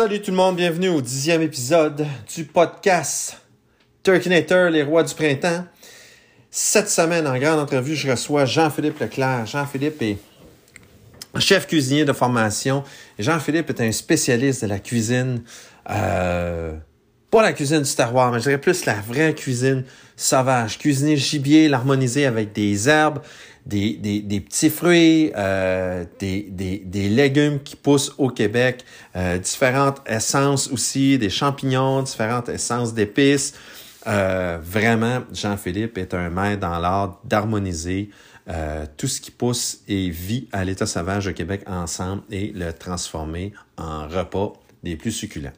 Salut tout le monde, bienvenue au dixième épisode du podcast Turkinator, les rois du printemps. Cette semaine, en grande entrevue, je reçois Jean-Philippe Leclerc. Jean-Philippe est chef cuisinier de formation. Jean-Philippe est un spécialiste de la cuisine, euh, pas la cuisine du terroir, mais je dirais plus la vraie cuisine sauvage. Cuisiner gibier, l'harmoniser avec des herbes, des, des, des petits fruits, euh, des, des, des, légumes qui poussent au Québec, euh, différentes essences aussi, des champignons, différentes essences d'épices. Euh, vraiment, Jean-Philippe est un maître dans l'art d'harmoniser tout ce qui pousse et vit à l'état sauvage au Québec ensemble et le transformer en repas des plus succulents.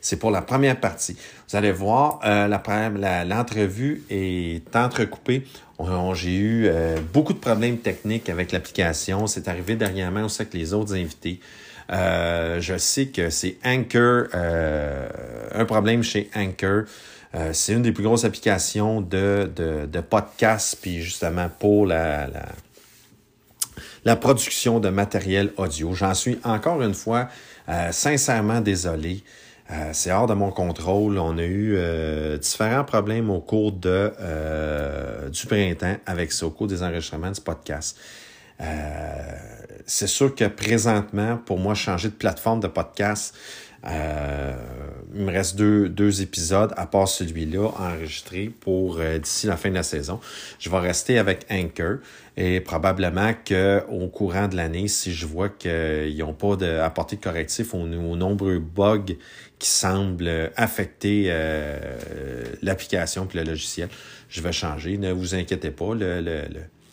C'est pour la première partie. Vous allez voir, l'entrevue est entrecoupée. J'ai eu euh, beaucoup de problèmes techniques avec l'application. C'est arrivé dernièrement aussi avec les autres invités. Euh, je sais que c'est Anchor, euh, un problème chez Anchor. C'est une des plus grosses applications de, de, podcast, puis justement pour la, la, production de matériel audio. J'en suis encore une fois sincèrement désolé. Euh, c'est hors de mon contrôle. On a eu euh, différents problèmes au cours de, euh, du printemps avec ça, au cours des enregistrements du podcast. c'est sûr que présentement, pour moi, changer de plateforme de podcast, il me reste deux, deux épisodes, à part celui-là, enregistré pour d'ici la fin de la saison. Je vais rester avec Anchor et probablement qu'au courant de l'année, si je vois qu'ils n'ont pas de, apporté de correctif aux nombreux bugs qui semble affecter euh, l'application puis le logiciel. Je vais changer. Ne vous inquiétez pas, le, le,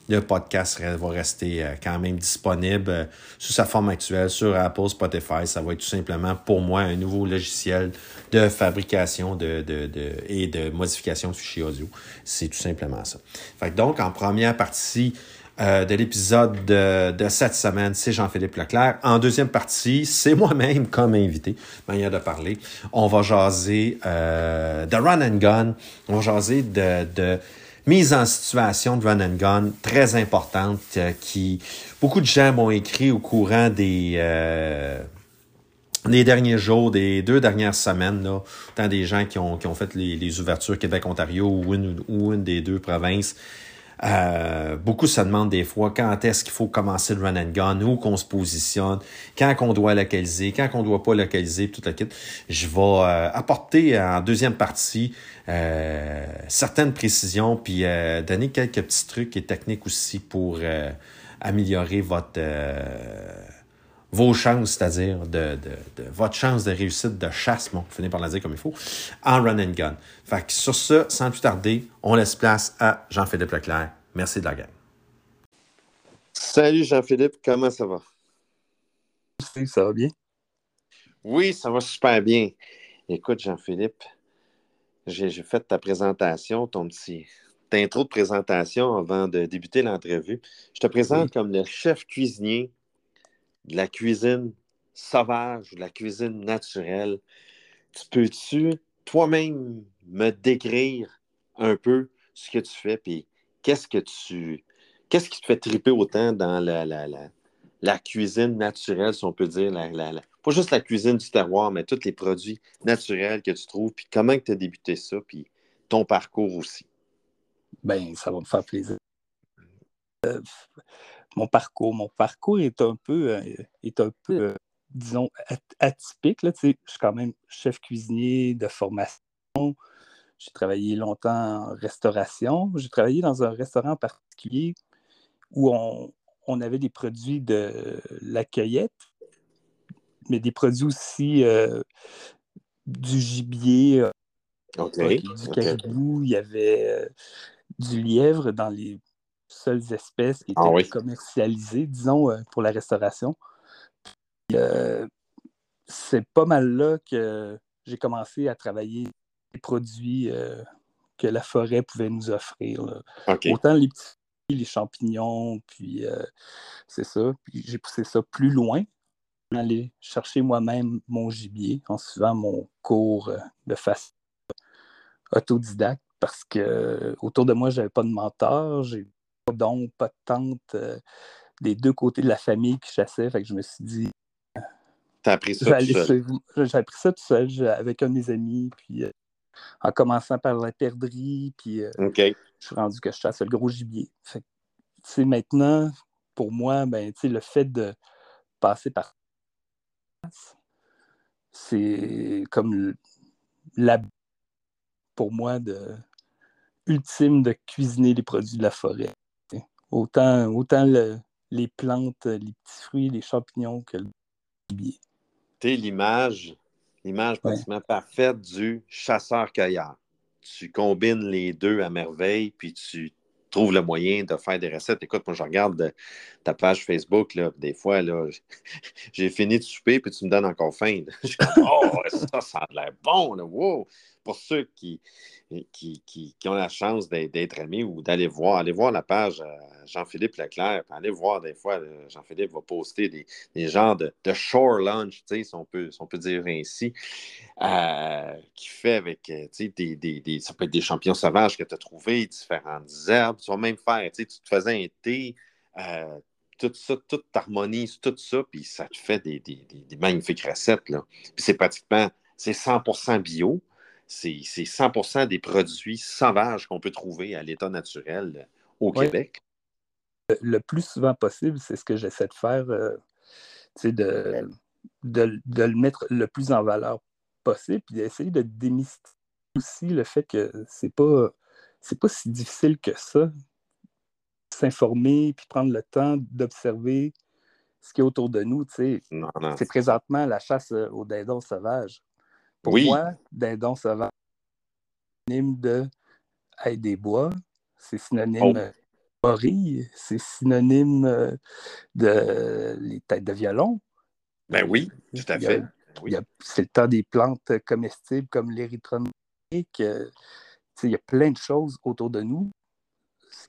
le, podcast va rester euh, quand même disponible euh, sous sa forme actuelle sur Apple, Spotify. Ça va être tout simplement pour moi un nouveau logiciel de fabrication de, de, de et de modification de fichiers audio. C'est tout simplement ça. Fait donc, en première partie, euh, de l'épisode de, de, cette semaine, c'est Jean-Philippe Leclerc. En deuxième partie, c'est moi-même comme invité, manière de parler. On va jaser euh, de run and gun. On va jaser de, de mise en situation de run and gun très importante euh, qui beaucoup de gens m'ont écrit au courant des euh, des derniers jours, des deux dernières semaines, là, tant des gens qui ont, qui ont fait les, les ouvertures Québec-Ontario ou une, ou une des deux provinces euh, beaucoup se demandent des fois quand est-ce qu'il faut commencer le run and gun, où qu'on se positionne, quand qu'on doit localiser, quand qu'on doit pas localiser, tout le kit. Je vais euh, apporter en deuxième partie euh, certaines précisions, puis donner quelques petits trucs et techniques aussi pour améliorer votre vos chances, c'est-à-dire de, de, de, votre chance de réussite de chasse, bon, finir par la dire comme il faut, en run and gun. Fait que sur ce, sans plus tarder, on laisse place à Jean-Philippe Leclerc. Merci de la gang. Salut Jean-Philippe, comment ça va? Ça va bien? Oui, ça va super bien. Écoute, Jean-Philippe, j'ai fait ta présentation, ton petit intro de présentation avant de débuter l'entrevue. Je te présente comme le chef cuisinier de la cuisine sauvage, de la cuisine naturelle. Tu peux-tu toi-même me décrire un peu ce que tu fais, puis qu'est-ce que tu. Qu'est-ce qui te fait triper autant dans la, la, la, cuisine naturelle, si on peut dire, pas juste la cuisine du terroir, mais tous les produits naturels que tu trouves, puis comment tu as débuté ça, puis ton parcours aussi? Ben, ça va me faire plaisir. Euh, mon parcours. Mon parcours est un peu, euh, est un peu euh, disons, atypique. Là, je suis quand même chef cuisinier de formation. J'ai travaillé longtemps en restauration. J'ai travaillé dans un restaurant particulier où on, on avait des produits de la cueillette, mais des produits aussi euh, du gibier, du caribou, il y avait du lièvre dans les seules espèces qui ah étaient commercialisées, disons, euh, pour la restauration. Euh, c'est pas mal là que j'ai commencé à travailler les produits euh, que la forêt pouvait nous offrir. Autant les petits les champignons, puis c'est ça. Puis j'ai poussé ça plus loin, aller chercher moi-même mon gibier en suivant mon cours de façon autodidacte parce que autour de moi, j'avais pas de mentor, j'ai donc pas de tante euh, des deux côtés de la famille qui chassaient. Fait que je me suis dit, Tu as appris ça tout seul? J'ai appris ça tout seul avec un de mes amis, puis euh, en commençant par la perdrix, puis euh, je suis rendu que je chasse le gros gibier. Fait maintenant, pour moi, ben, le fait de passer par c'est comme la pour moi de ultime de cuisiner les produits de la forêt. Autant, autant les plantes, les petits fruits, les champignons que le gibier. Tu l'image, l'image pratiquement parfaite du chasseur-cueilleur. Tu combines les deux à merveille, puis tu trouve le moyen de faire des recettes. Écoute, moi, je regarde ta page Facebook, là, des fois, là, j'ai fini de souper, puis tu me donnes encore faim. Je suis comme, oh, ça, ça a l'air bon, là, wow! Pour ceux qui, qui, qui, ont la chance d'être amis ou d'aller voir, aller voir la page euh, Jean-Philippe Leclerc, aller voir des fois, Jean-Philippe va poster des, des genres de, shore lunch, si on, peut, on peut dire ainsi, euh, qui fait avec, euh, des, des, des, ça peut être des champignons sauvages que tu as trouvés, différentes herbes, tu vas même faire, tu te faisais un thé, tout ça, tout t'harmonise, tout ça, puis ça te fait des, magnifiques recettes, là. Puis c'est pratiquement, c'est 100% bio, c'est 100% des produits sauvages qu'on peut trouver à l'état naturel au Québec. Le plus souvent possible, c'est ce que j'essaie de faire, euh, de, de, de, le mettre le plus en valeur possible, puis d'essayer de démystifier aussi le fait que c'est pas c'est pas si difficile que ça. S'informer puis prendre le temps d'observer ce qui est autour de nous. C'est présentement la chasse euh, aux dindons Pour moi, dindon sauvage, c'est synonyme de des bois, c'est synonyme oh. de morille, c'est synonyme euh, de les têtes de violon. Ben oui, tout à fait. C'est le temps des plantes comestibles comme l'érythronique. Euh, il y a plein de choses autour de nous.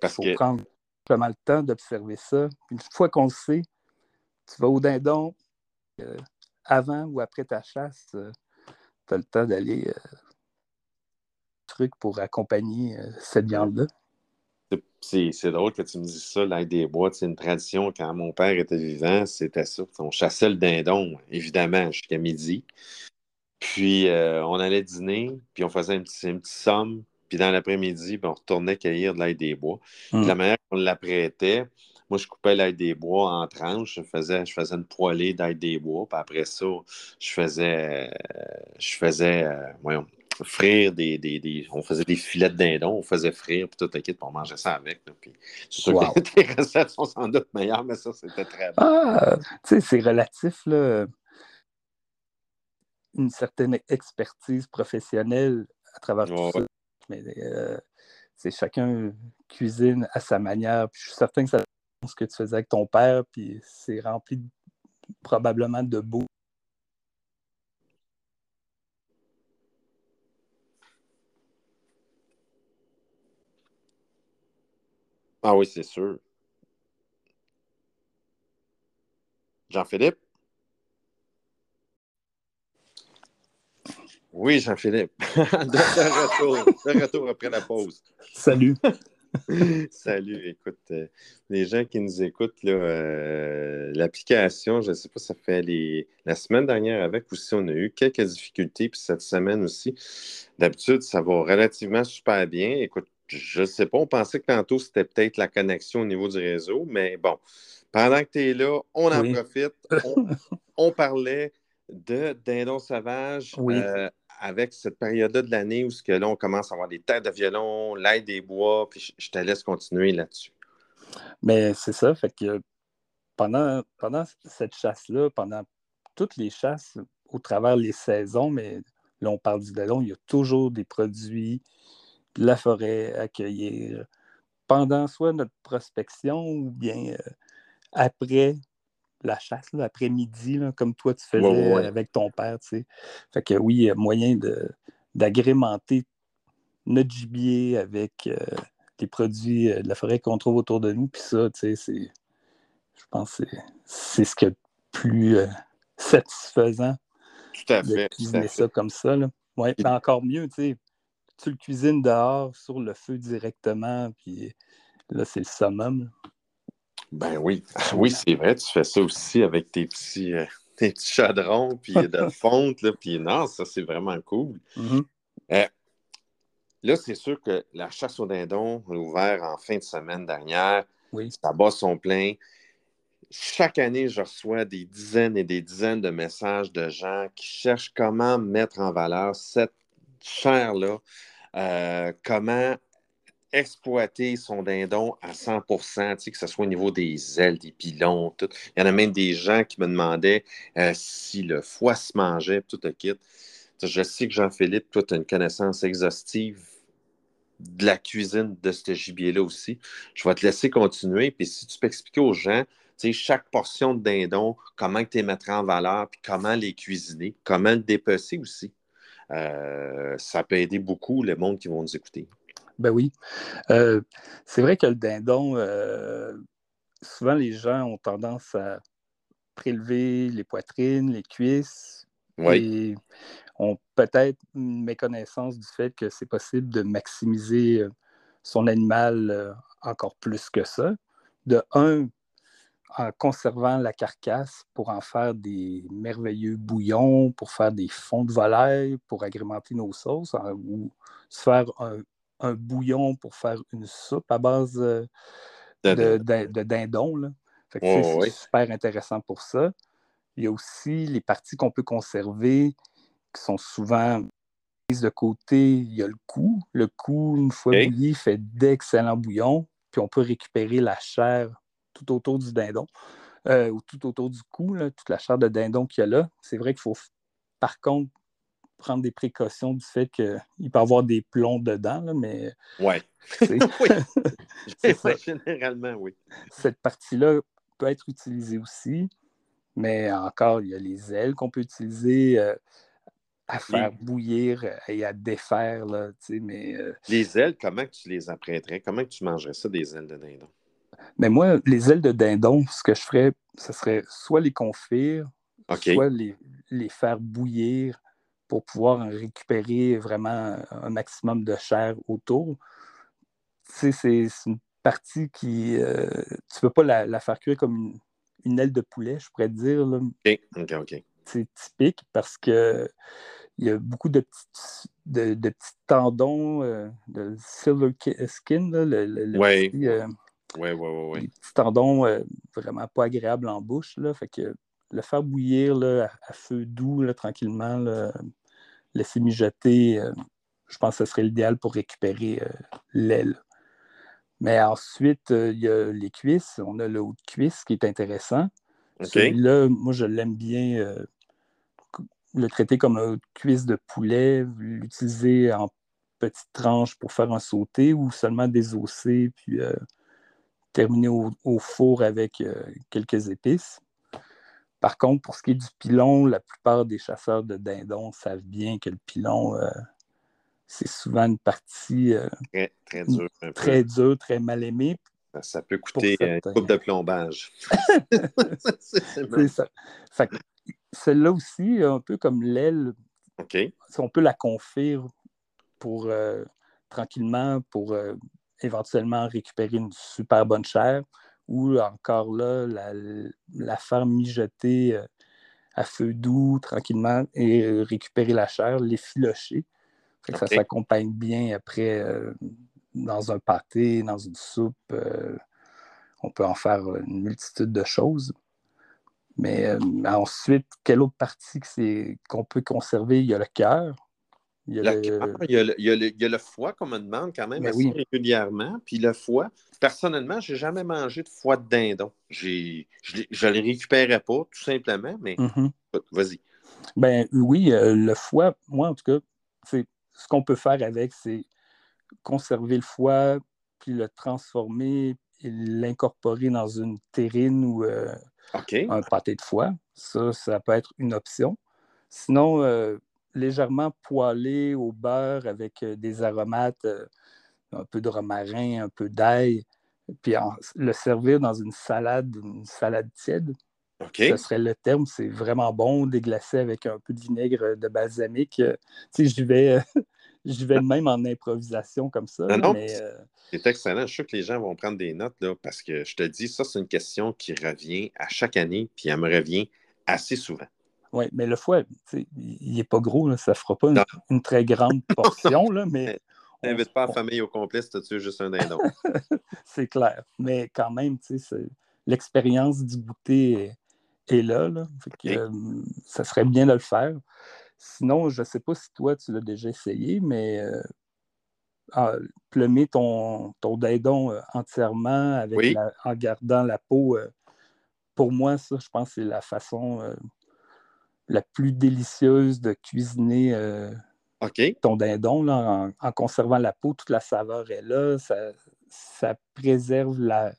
Il faut prendre vraiment le temps d'observer ça. Une fois qu'on le sait, tu vas au dindon euh, avant ou après ta chasse tu as le temps d'aller euh, truc pour accompagner euh, cette viande-là. C'est drôle que tu me dises ça, l'aide des bois. C'est une tradition quand mon père était vivant, c'était ça. On chassait le dindon, évidemment, jusqu'à midi. Puis euh, on allait dîner, puis on faisait une, petite somme. Puis dans l'après-midi, ben, on retournait cueillir de l'aide des bois. Puis la manière qu'on l'apprêtait, moi, je coupais l'aide des bois en tranches. Je faisais, je faisais une poêlée d'aide des bois. Puis après ça, je faisais, je faisais euh, voyons, frire des, des, des, On faisait des filets de dindon, on faisait frire, puis tout kit pour manger ça avec. Puis c'est sûr que les recettes sont sans doute meilleures, mais ça, c'était très bon. Ah, tu sais, c'est relatif, là. Une certaine expertise professionnelle à travers tout ça. Mais euh, c'est chacun cuisine à sa manière. Puis je suis certain que ça que tu faisais avec ton père, puis c'est rempli probablement de beau. Ah oui, c'est sûr. Jean-Philippe? Oui, Jean-Philippe. de, retour, de retour après la pause. Salut. Salut, écoute, euh, les gens qui nous écoutent, euh, l'application, je ne sais pas, ça fait les... la semaine dernière avec aussi, on a eu quelques difficultés, puis cette semaine aussi. D'habitude, ça va relativement super bien. Écoute, je ne sais pas, on pensait que tantôt, c'était peut-être la connexion au niveau du réseau, mais bon, pendant que tu es là, on en profite. On, parlait de dindon sauvage. Oui. Euh, avec cette période-là de l'année où ce que là, on commence à avoir des têtes de violon, l'aide des bois, puis je te laisse continuer là-dessus. Mais c'est ça, fait que pendant, pendant cette chasse-là, pendant toutes les chasses au travers les saisons, mais là, on parle du dallon, il y a toujours des produits de la forêt à cueillir pendant soit notre prospection ou bien euh, après la chasse l'après-midi, comme toi tu faisais avec ton père. Tu sais. Fait que oui, il y a moyen d'agrémenter notre gibier avec euh, les produits euh, de la forêt qu'on trouve autour de nous. Puis ça, tu sais, c'est. Je pense que c'est ce qui est le plus euh, satisfaisant. Tout à fait. De cuisiner ça comme ça. Là. Ouais, encore mieux, tu sais. Tu le cuisines dehors sur le feu directement, puis là, c'est le summum. Ben oui, oui, c'est vrai, tu fais ça aussi avec tes petits, euh, des petits chaudrons, puis de fonte, là, puis non, ça, c'est vraiment cool. Mhm. Euh, là, c'est sûr que la chasse au dindon a ouvert en fin de semaine dernière. Oui. Ça bat son plein. Chaque année, je reçois des dizaines et des dizaines de messages de gens qui cherchent comment mettre en valeur cette chair-là, euh, comment exploiter son dindon à 100 tu sais, que ce soit au niveau des ailes, des pilons, tout. Il y en a même des gens qui me demandaient euh, si le foie se mangeait, tout le kit. Je sais que Jean-Philippe, toi, tu as une connaissance exhaustive de la cuisine de ce gibier-là aussi. Je vais te laisser continuer. Puis si tu peux expliquer aux gens, chaque portion de dindon, comment tu les mettrais en valeur, puis comment les cuisiner, comment le dépecer aussi. Euh, ça peut aider beaucoup le monde qui vont nous écouter. Ben oui. Euh, c'est vrai que le dindon, euh, souvent les gens ont tendance à prélever les poitrines, les cuisses. Oui. Et ont peut-être une méconnaissance du fait que c'est possible de maximiser son animal encore plus que ça. De un, en conservant la carcasse pour en faire des merveilleux bouillons, pour faire des fonds de volaille, pour agrémenter nos sauces, ou se faire un, bouillon pour faire une soupe à base de, de, dindon. c'est super intéressant pour ça. Il y a aussi les parties qu'on peut conserver qui sont souvent mises de côté. Il y a le cou. Le cou, une fois bouilli, fait d'excellents bouillons. Puis on peut récupérer la chair tout autour du dindon, euh, ou tout autour du cou, toute la chair de dindon qu'il y a là. C'est vrai qu'il faut, par contre, prendre des précautions du fait qu'il peut y avoir des plombs dedans, là, mais. Ouais. oui. Généralement, oui. Cette partie-là peut être utilisée aussi, mais encore, il y a les ailes qu'on peut utiliser. Euh, à faire bouillir et à défaire. Là, mais, euh, Les ailes, comment tu les apprêterais? Comment tu mangerais ça, des ailes de dindon? Mais moi, les ailes de dindon, ce que je ferais, ce serait soit les confire, soit les, les, faire bouillir pour pouvoir récupérer vraiment un maximum de chair autour. Tu sais, c'est une partie qui. Euh, tu ne peux pas la, faire cuire comme une, aile de poulet, je pourrais te dire. Là. OK, OK, OK. C'est typique parce que il y a beaucoup de petits, de, petits tendons, euh, de silver skin, là, le, le, oui. Euh, oui, oui, petits tendons euh, vraiment pas agréables en bouche. Là, fait que le faire bouillir là, à, feu doux, là, tranquillement, laisser mijoter, je pense que ce serait l'idéal pour récupérer l'aile. Mais ensuite, il y a les cuisses. On a le haut de cuisse qui est intéressant. Celui-là, moi, je l'aime bien le traiter comme une cuisse de poulet, l'utiliser en petites tranches pour faire un sauté ou seulement désosser puis euh, terminer au, four avec euh, quelques épices. Par contre, pour ce qui est du pilon, la plupart des chasseurs de dindons savent bien que le pilon, euh, c'est souvent une partie très, très dure. Très dure, très mal aimée. Ça peut coûter une coupe de plombage. c'est ça. Fait celle-là aussi, un peu comme l'aile, on peut la confire pour euh, tranquillement pour euh, éventuellement récupérer une super bonne chair ou encore là, la, faire mijoter euh, à feu doux tranquillement et récupérer la chair, l'effilocher. Ça s'accompagne bien après dans un pâté, dans une soupe. on peut en faire une multitude de choses. Mais euh, ensuite, quelle autre partie qu'on peut conserver? Il y a le cœur. Il y a, le, foie qu'on me demande quand même ben assez régulièrement. Puis le foie, personnellement, je n'ai jamais mangé de foie de dindon. je ne le récupérais pas, tout simplement, mais mm-hmm. vas-y. Ben oui, euh, le foie, moi en tout cas, ce qu'on peut faire avec, c'est conserver le foie, puis le transformer et l'incorporer dans une terrine ou euh, un pâté de foie. Ça, ça peut être une option. Sinon, euh, légèrement poêlé au beurre avec des aromates, un peu de romarin, un peu d'ail, puis le servir dans une salade, une salade tiède. Ce serait le terme. C'est vraiment bon, déglacé avec un peu de vinaigre de balsamique. tu sais, je vais, je vais même en improvisation comme ça. Euh, c'est excellent. Je suis sûr que les gens vont prendre des notes là, parce que je te dis, ça, c'est une question qui revient à chaque année, puis elle me revient assez souvent. Oui, mais le foie, il n'est pas gros, là, ça ne fera pas une, très grande portion, là, mais. N'invite pas la famille au complet si tu juste un dindon? c'est clair. Mais quand même, l'expérience du goûter est, là. là. Euh, ça serait bien de le faire. Sinon, je ne sais pas si toi, tu l'as déjà essayé, mais euh, ah, plumer ton, ton dindon euh, entièrement avec en gardant la peau, pour moi, ça, je pense que c'est la façon la plus délicieuse de cuisiner euh, ton dindon en, conservant la peau. Toute la saveur est là. Ça, préserve la,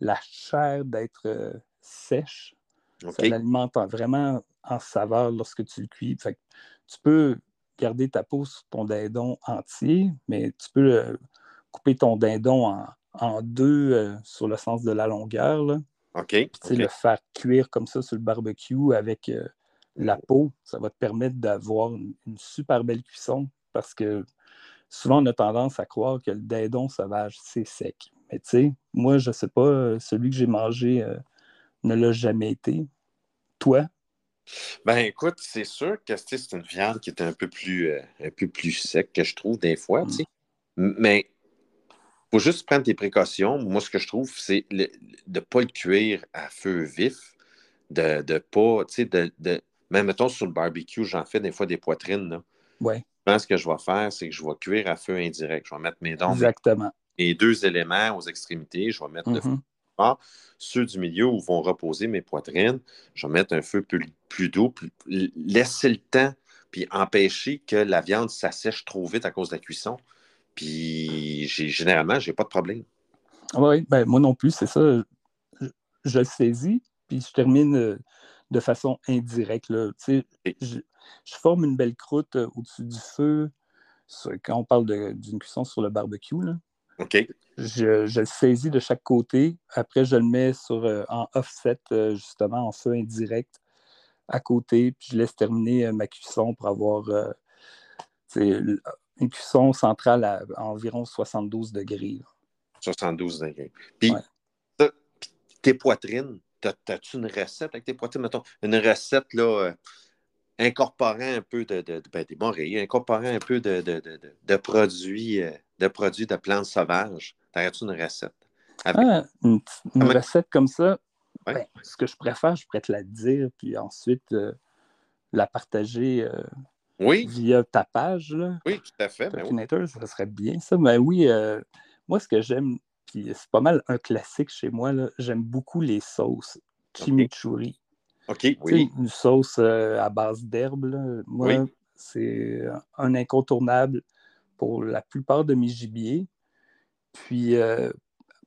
la chair d'être euh, sèche. Ça l'alimente vraiment en saveur lorsque tu le cuis. tu peux garder ta peau sur ton dindon entier, mais tu peux euh, couper ton dindon en, deux sur le sens de la longueur. Là. OK. le faire cuire comme ça sur le barbecue avec la peau, ça va te permettre d'avoir une, super belle cuisson parce que souvent on a tendance à croire que le dindon sauvage, c'est sec. Mais tu sais, moi, je sais pas, euh, celui que j'ai mangé euh, ne l'a jamais été. Toi? Ben écoute, c'est sûr que c'est une viande qui est un peu plus, euh, un peu plus sec que je trouve des fois. Mm. Mais faut juste prendre tes précautions. Moi, ce que je trouve, c'est de ne pas le cuire à feu vif, de ne pas, tu sais, de, mais mettons sur le barbecue, j'en fais des fois des poitrines. Là. Ouais. ce que je vais faire, c'est que je vais cuire à feu indirect. Je vais mettre mes dents. Exactement. Et deux éléments aux extrémités. Je vais mettre le mm-hmm. feu Ceux du milieu où vont reposer mes poitrines, je vais mettre un feu plus, doux, laisser le temps, puis empêcher que la viande s'assèche trop vite à cause de la cuisson. Puis généralement, je n'ai pas de problème. Oui, ben, moi non plus, c'est ça. Je, je, le saisis, puis je termine euh, de façon indirecte. Là. Je, je, forme une belle croûte euh, au-dessus du feu quand on parle d'une cuisson sur le barbecue. Là. OK. Je, je, le saisis de chaque côté. Après, je le mets sur, euh, en offset, euh, justement, en feu indirect à côté. Puis je laisse terminer ma cuisson pour avoir une cuisson centrale à, environ 72 degrés. 72 degrés. Puis, tes poitrines, T'as-tu une recette avec tes poitrines, mettons, une recette là, euh, incorporant un peu de, de, ben, des morilles, incorporant un peu de, de produits, euh, de produits de plantes sauvages? T'aurais-tu une recette? Ah, une, recette comme ça, ben, ce que je préfère, je pourrais te la dire, puis ensuite euh, la partager via ta page. Là. Oui, tout à fait. Ben ça serait bien ça. Mais oui, moi, ce que j'aime c'est pas mal un classique chez moi. J'aime beaucoup les sauces chimichurri. OK, oui. Une sauce euh, à base d'herbes, moi, c'est un incontournable pour la plupart de mes gibiers. Puis, euh,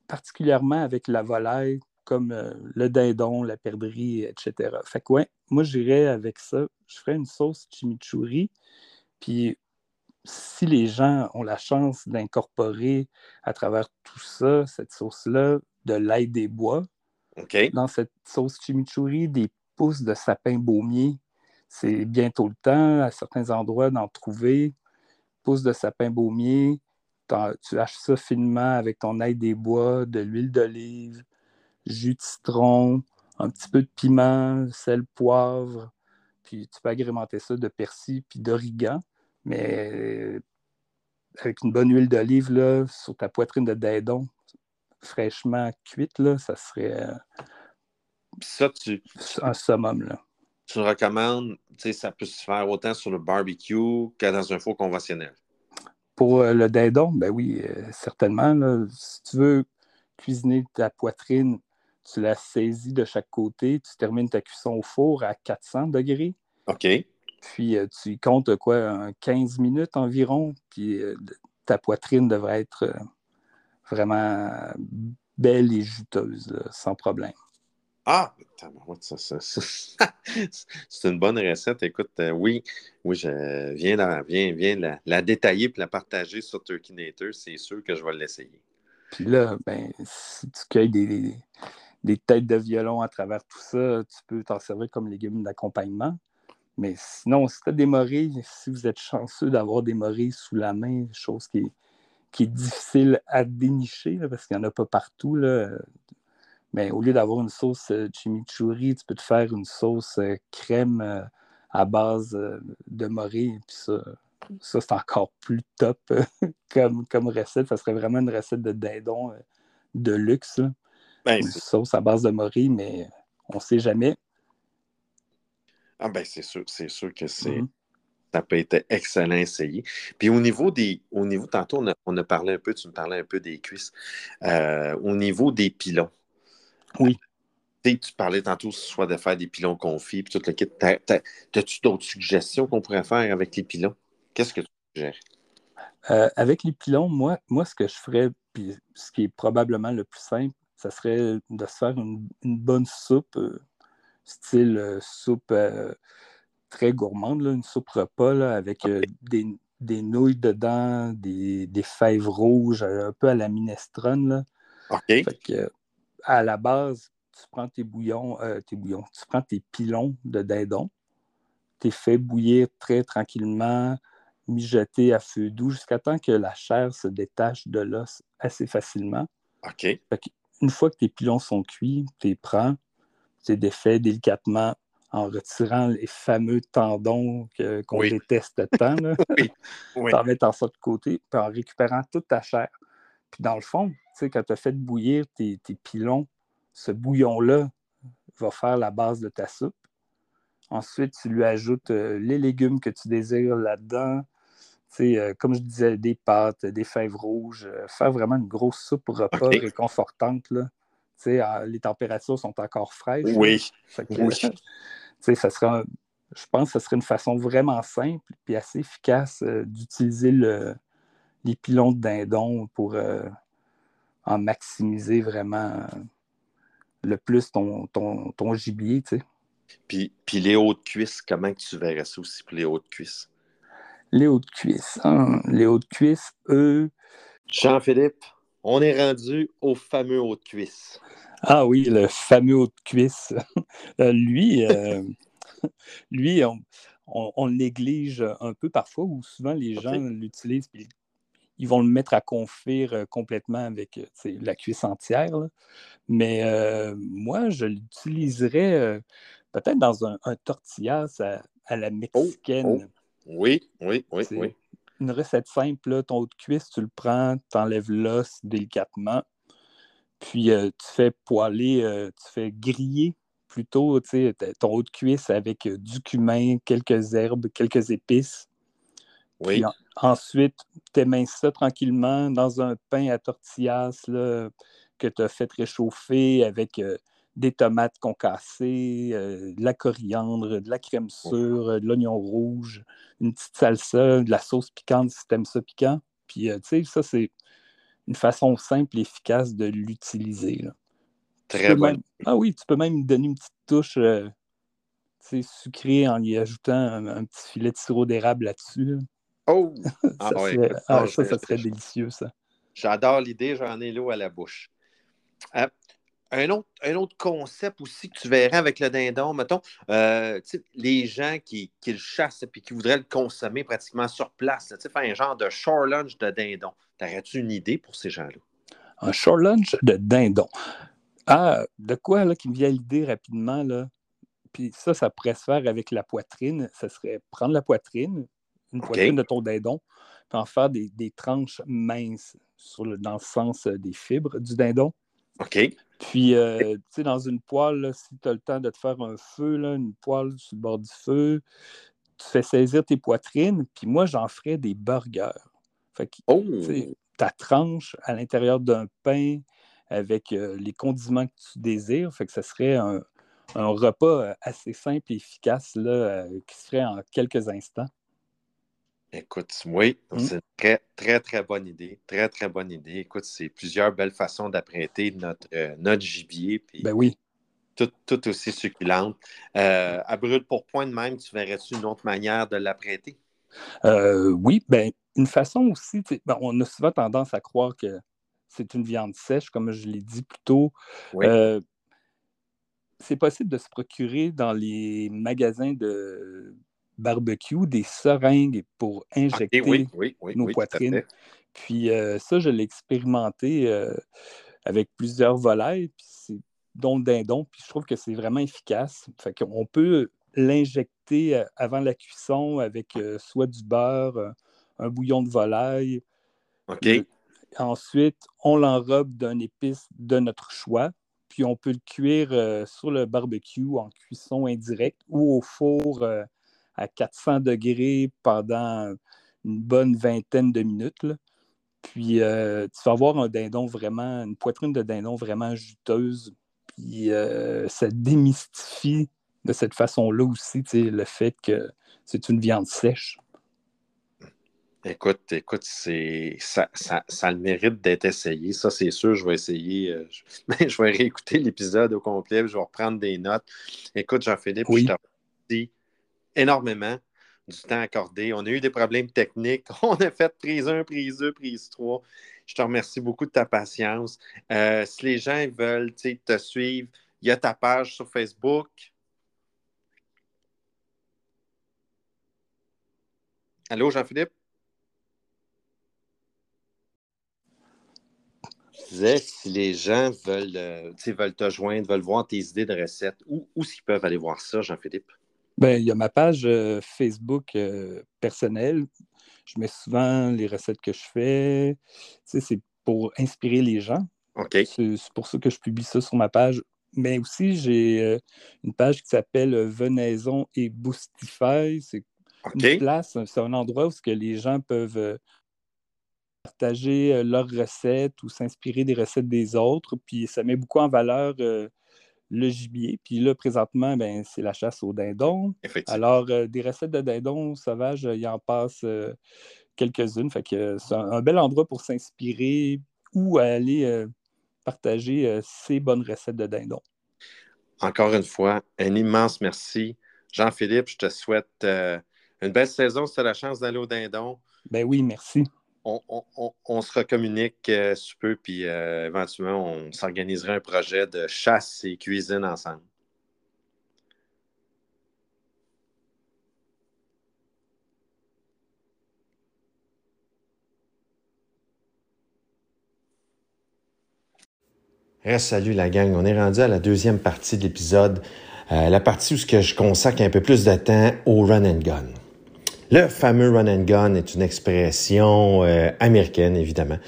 particulièrement avec la volaille, comme euh, le dindon, la perdrix, etc. Fait que, ouais, moi, j'irais avec ça. Je ferais une sauce chimichurri. Puis, si les gens ont la chance d'incorporer à travers tout ça, cette sauce-là, de l'ail des bois, dans cette sauce chimichurri, des pousses de sapin baumier, c'est bientôt le temps à certains endroits d'en trouver. Pousses de sapin baumier, tu haches ça finement avec ton ail des bois, de l'huile d'olive, jus de citron, un petit peu de piment, sel, poivre, puis tu peux agrémenter ça de persil puis d'origan. Mais avec une bonne huile d'olive sur ta poitrine de dindon, fraîchement cuite, là, ça serait euh, ça, tu, un summum. Là. Tu recommandes, ça peut se faire autant sur le barbecue qu'à dans un four conventionnel. Pour euh, le dindon, ben oui, euh, certainement. Si tu veux cuisiner ta poitrine, tu la saisis de chaque côté, tu termines ta cuisson au four à 400 degrés. OK. Puis euh, tu comptes quoi, 15 minutes environ, puis euh, ta poitrine devrait être euh, vraiment belle et juteuse, sans problème. Ah, c'est une bonne recette. Écoute, oui, oui, je viens, la, la, détailler et la partager sur Turkinator. C'est sûr que je vais l'essayer. Puis là, ben, si tu cueilles des, des, têtes de violon à travers tout ça, tu peux t'en servir comme légumes d'accompagnement. Mais sinon, si tu as des morilles, si vous êtes chanceux d'avoir des morilles sous la main, chose qui est, qui est difficile à dénicher parce qu'il n'y en a pas partout, là, Mais au lieu d'avoir une sauce chimichurri, tu peux te faire une sauce crème à base de morée. Puis ça, ça c'est encore plus top comme, comme recette. Ça serait vraiment une recette de dindon de luxe. Ben, une sauce à base de morée, mais on ne sait jamais. Ah ben c'est sûr, c'est sûr que c'est. Mm-hmm. Ça peut être excellent à essayer. Puis au niveau des. Au niveau, tantôt, on a, parlé un peu, tu me parlais un peu des cuisses. Euh, au niveau des pilons. Oui. Tu parlais tantôt soit de faire des pilons confits, puis tout le kit. As-tu d'autres suggestions qu'on pourrait faire avec les pilons? Qu'est-ce que tu suggères? Euh, avec les pilons, moi, moi, ce que je ferais, puis ce qui est probablement le plus simple, ça serait de se faire une, bonne soupe, euh, style soupe très gourmande, une soupe repas avec des, nouilles dedans, des, fèves rouges, un peu à la minestrone. à la base, tu prends tes bouillons, tes bouillons, tu prends tes pilons de dindon, tu les fais bouillir très tranquillement, mijoter à feu doux jusqu'à temps que la chair se détache de l'os assez facilement. une fois que tes pilons sont cuits, tu les prends, tu les défais délicatement en retirant les fameux tendons qu'on déteste tant. Là. oui. en mettant ça de côté, puis en récupérant toute ta chair. Puis dans le fond, quand tu as fait bouillir tes, pilons, ce bouillon-là va faire la base de ta soupe. Ensuite, tu lui ajoutes euh, les légumes que tu désires là-dedans. Euh, comme je disais, des pâtes, des fèves rouges. Euh, faire vraiment une grosse soupe repas réconfortante. Là. Les températures sont encore fraîches. Oui. ça sera, je pense que ce serait une façon vraiment simple et assez efficace euh, d'utiliser le, les pilons de dindon pour euh, en maximiser vraiment euh, le plus ton, ton, gibier. Puis, puis les hautes cuisses, comment tu verrais ça aussi pour les hautes cuisses? Les hautes cuisses. Hein? Les hautes cuisses, eux. Jean-Philippe, on est rendu aux fameux hautes cuisses. Ah oui, le fameux haut de cuisse. Euh, lui, euh, lui on, le néglige un peu parfois, ou souvent les gens l'utilisent, puis ils vont le mettre à confire euh, complètement avec la cuisse entière. Mais moi, je l'utiliserais peut-être dans un, un tortillas à, la oh, mexicaine. Oh. Oui, oui, oui, oui. Une recette simple, ton haut de cuisse, tu le prends, tu enlèves l'os délicatement, puis euh, tu fais poêler, euh, tu fais griller plutôt ton haut de cuisse avec euh, du cumin, quelques herbes, quelques épices. Oui. ensuite, tu éminces ça tranquillement dans un pain à tortillas que tu as fait réchauffer avec des tomates concassées, de la coriandre, de la crème sûre, de l'oignon rouge, une petite salsa, de la sauce piquante si tu aimes ça piquant. Puis, tu sais, ça, c'est une façon simple et efficace de l'utiliser. Très bon. Ah oui, tu peux même donner une petite touche euh, sucrée en y ajoutant un, petit filet de sirop d'érable là-dessus. Oh! Ah ça, serait, ah, ça, ça, serait délicieux, ça. J'adore l'idée, j'en ai l'eau à la bouche. Un, autre, un autre concept aussi que tu verrais avec le dindon, mettons, euh, les gens qui, qui, le chassent et qui voudraient le consommer pratiquement sur place, faire un genre de shore lunch de dindon. T'aurais-tu une idée pour ces gens-là? Un short lunch de dindon. Ah, de quoi là, qui me vient l'idée rapidement, là? Puis ça, ça pourrait se faire avec la poitrine. Ça serait prendre la poitrine, une poitrine de ton dindon, puis en faire des, tranches minces sur le, dans le sens euh, des fibres du dindon. OK. Puis, euh, tu sais, dans une poêle, si tu as le temps de te faire un feu, là, une poêle sur le bord du feu, tu fais saisir tes poitrines, puis moi, j'en ferais des burgers. Fait que, oh! ta tranche à l'intérieur d'un pain avec euh, les condiments que tu désires, fait que ce serait un, repas euh, assez simple et efficace là, euh, qui se ferait en quelques instants. Écoute, oui, mmh. c'est une très, très, très bonne idée. Très, très bonne idée. Écoute, c'est plusieurs belles façons d'apprêter notre, notre gibier. Puis ben oui. Tout, aussi succulente. à brûle pour point de même, tu verrais-tu une autre manière de l'apprêter? oui, ben une façon aussi, ben, on a souvent tendance à croire que c'est une viande sèche, comme je l'ai dit plus tôt. Euh, c'est possible de se procurer dans les magasins de barbecue des seringues pour injecter nos poitrines. Puis euh, ça, je l'ai expérimenté euh, avec plusieurs volailles. Puis dont le dindon, puis je trouve que c'est vraiment efficace. Fait qu'on peut l'injecter euh, avant la cuisson avec euh, soit du beurre, un bouillon de volaille. OK. ensuite, on l'enrobe d'un épice de notre choix, puis on peut le cuire sur le barbecue en cuisson indirecte ou au four à 400 degrés pendant une bonne vingtaine de minutes. Puis tu vas avoir un dindon vraiment, une poitrine de dindon vraiment juteuse. Puis ça démystifie de cette façon-là aussi, le fait que c'est une viande sèche. Écoute, écoute, c'est ça, ça, ça, a le mérite d'être essayé. Ça, c'est sûr, je vais essayer. Euh, je, vais réécouter l'épisode au complet, je vais reprendre des notes. Écoute, Jean-Philippe, je te remercie énormément du temps accordé. On a eu des problèmes techniques. On a fait prise 1, prise 2, prise 3. Je te remercie beaucoup de ta patience. Euh, si les gens veulent te suivre, il y a ta page sur Facebook. Allô, Jean-Philippe? Si les gens veulent, euh, veulent te joindre, veulent voir tes idées de recettes, où, où peuvent aller voir ça, Jean-Philippe? Ben, il y a ma page euh, Facebook euh, personnelle. Je mets souvent les recettes que je fais. c'est pour inspirer les gens. C'est pour ça que je publie ça sur ma page. Mais aussi, j'ai une page qui s'appelle Venaison et Boostify. C'est une place, c'est un endroit où que les gens peuvent euh, partager euh, leurs recettes ou s'inspirer des recettes des autres. Puis ça met beaucoup en valeur euh, le gibier. Puis là, présentement, ben, c'est la chasse au dindon. Alors, des recettes de dindon sauvage, il y en passe quelques-unes. Fait que c'est un, bel endroit pour s'inspirer ou aller partager ces bonnes recettes de dindon. Encore une fois, un immense merci. Jean-Philippe, je te souhaite une belle saison si tu as la chance d'aller au Dindon. Ben oui, merci. On, se recommunique euh, peu, puis euh, éventuellement, on s'organiserait un projet de chasse et cuisine ensemble. salut la gang, on est rendu à la deuxième partie de l'épisode, euh, la partie où je consacre un peu plus de temps au run and gun. Le fameux run and gun est une expression euh, américaine, évidemment,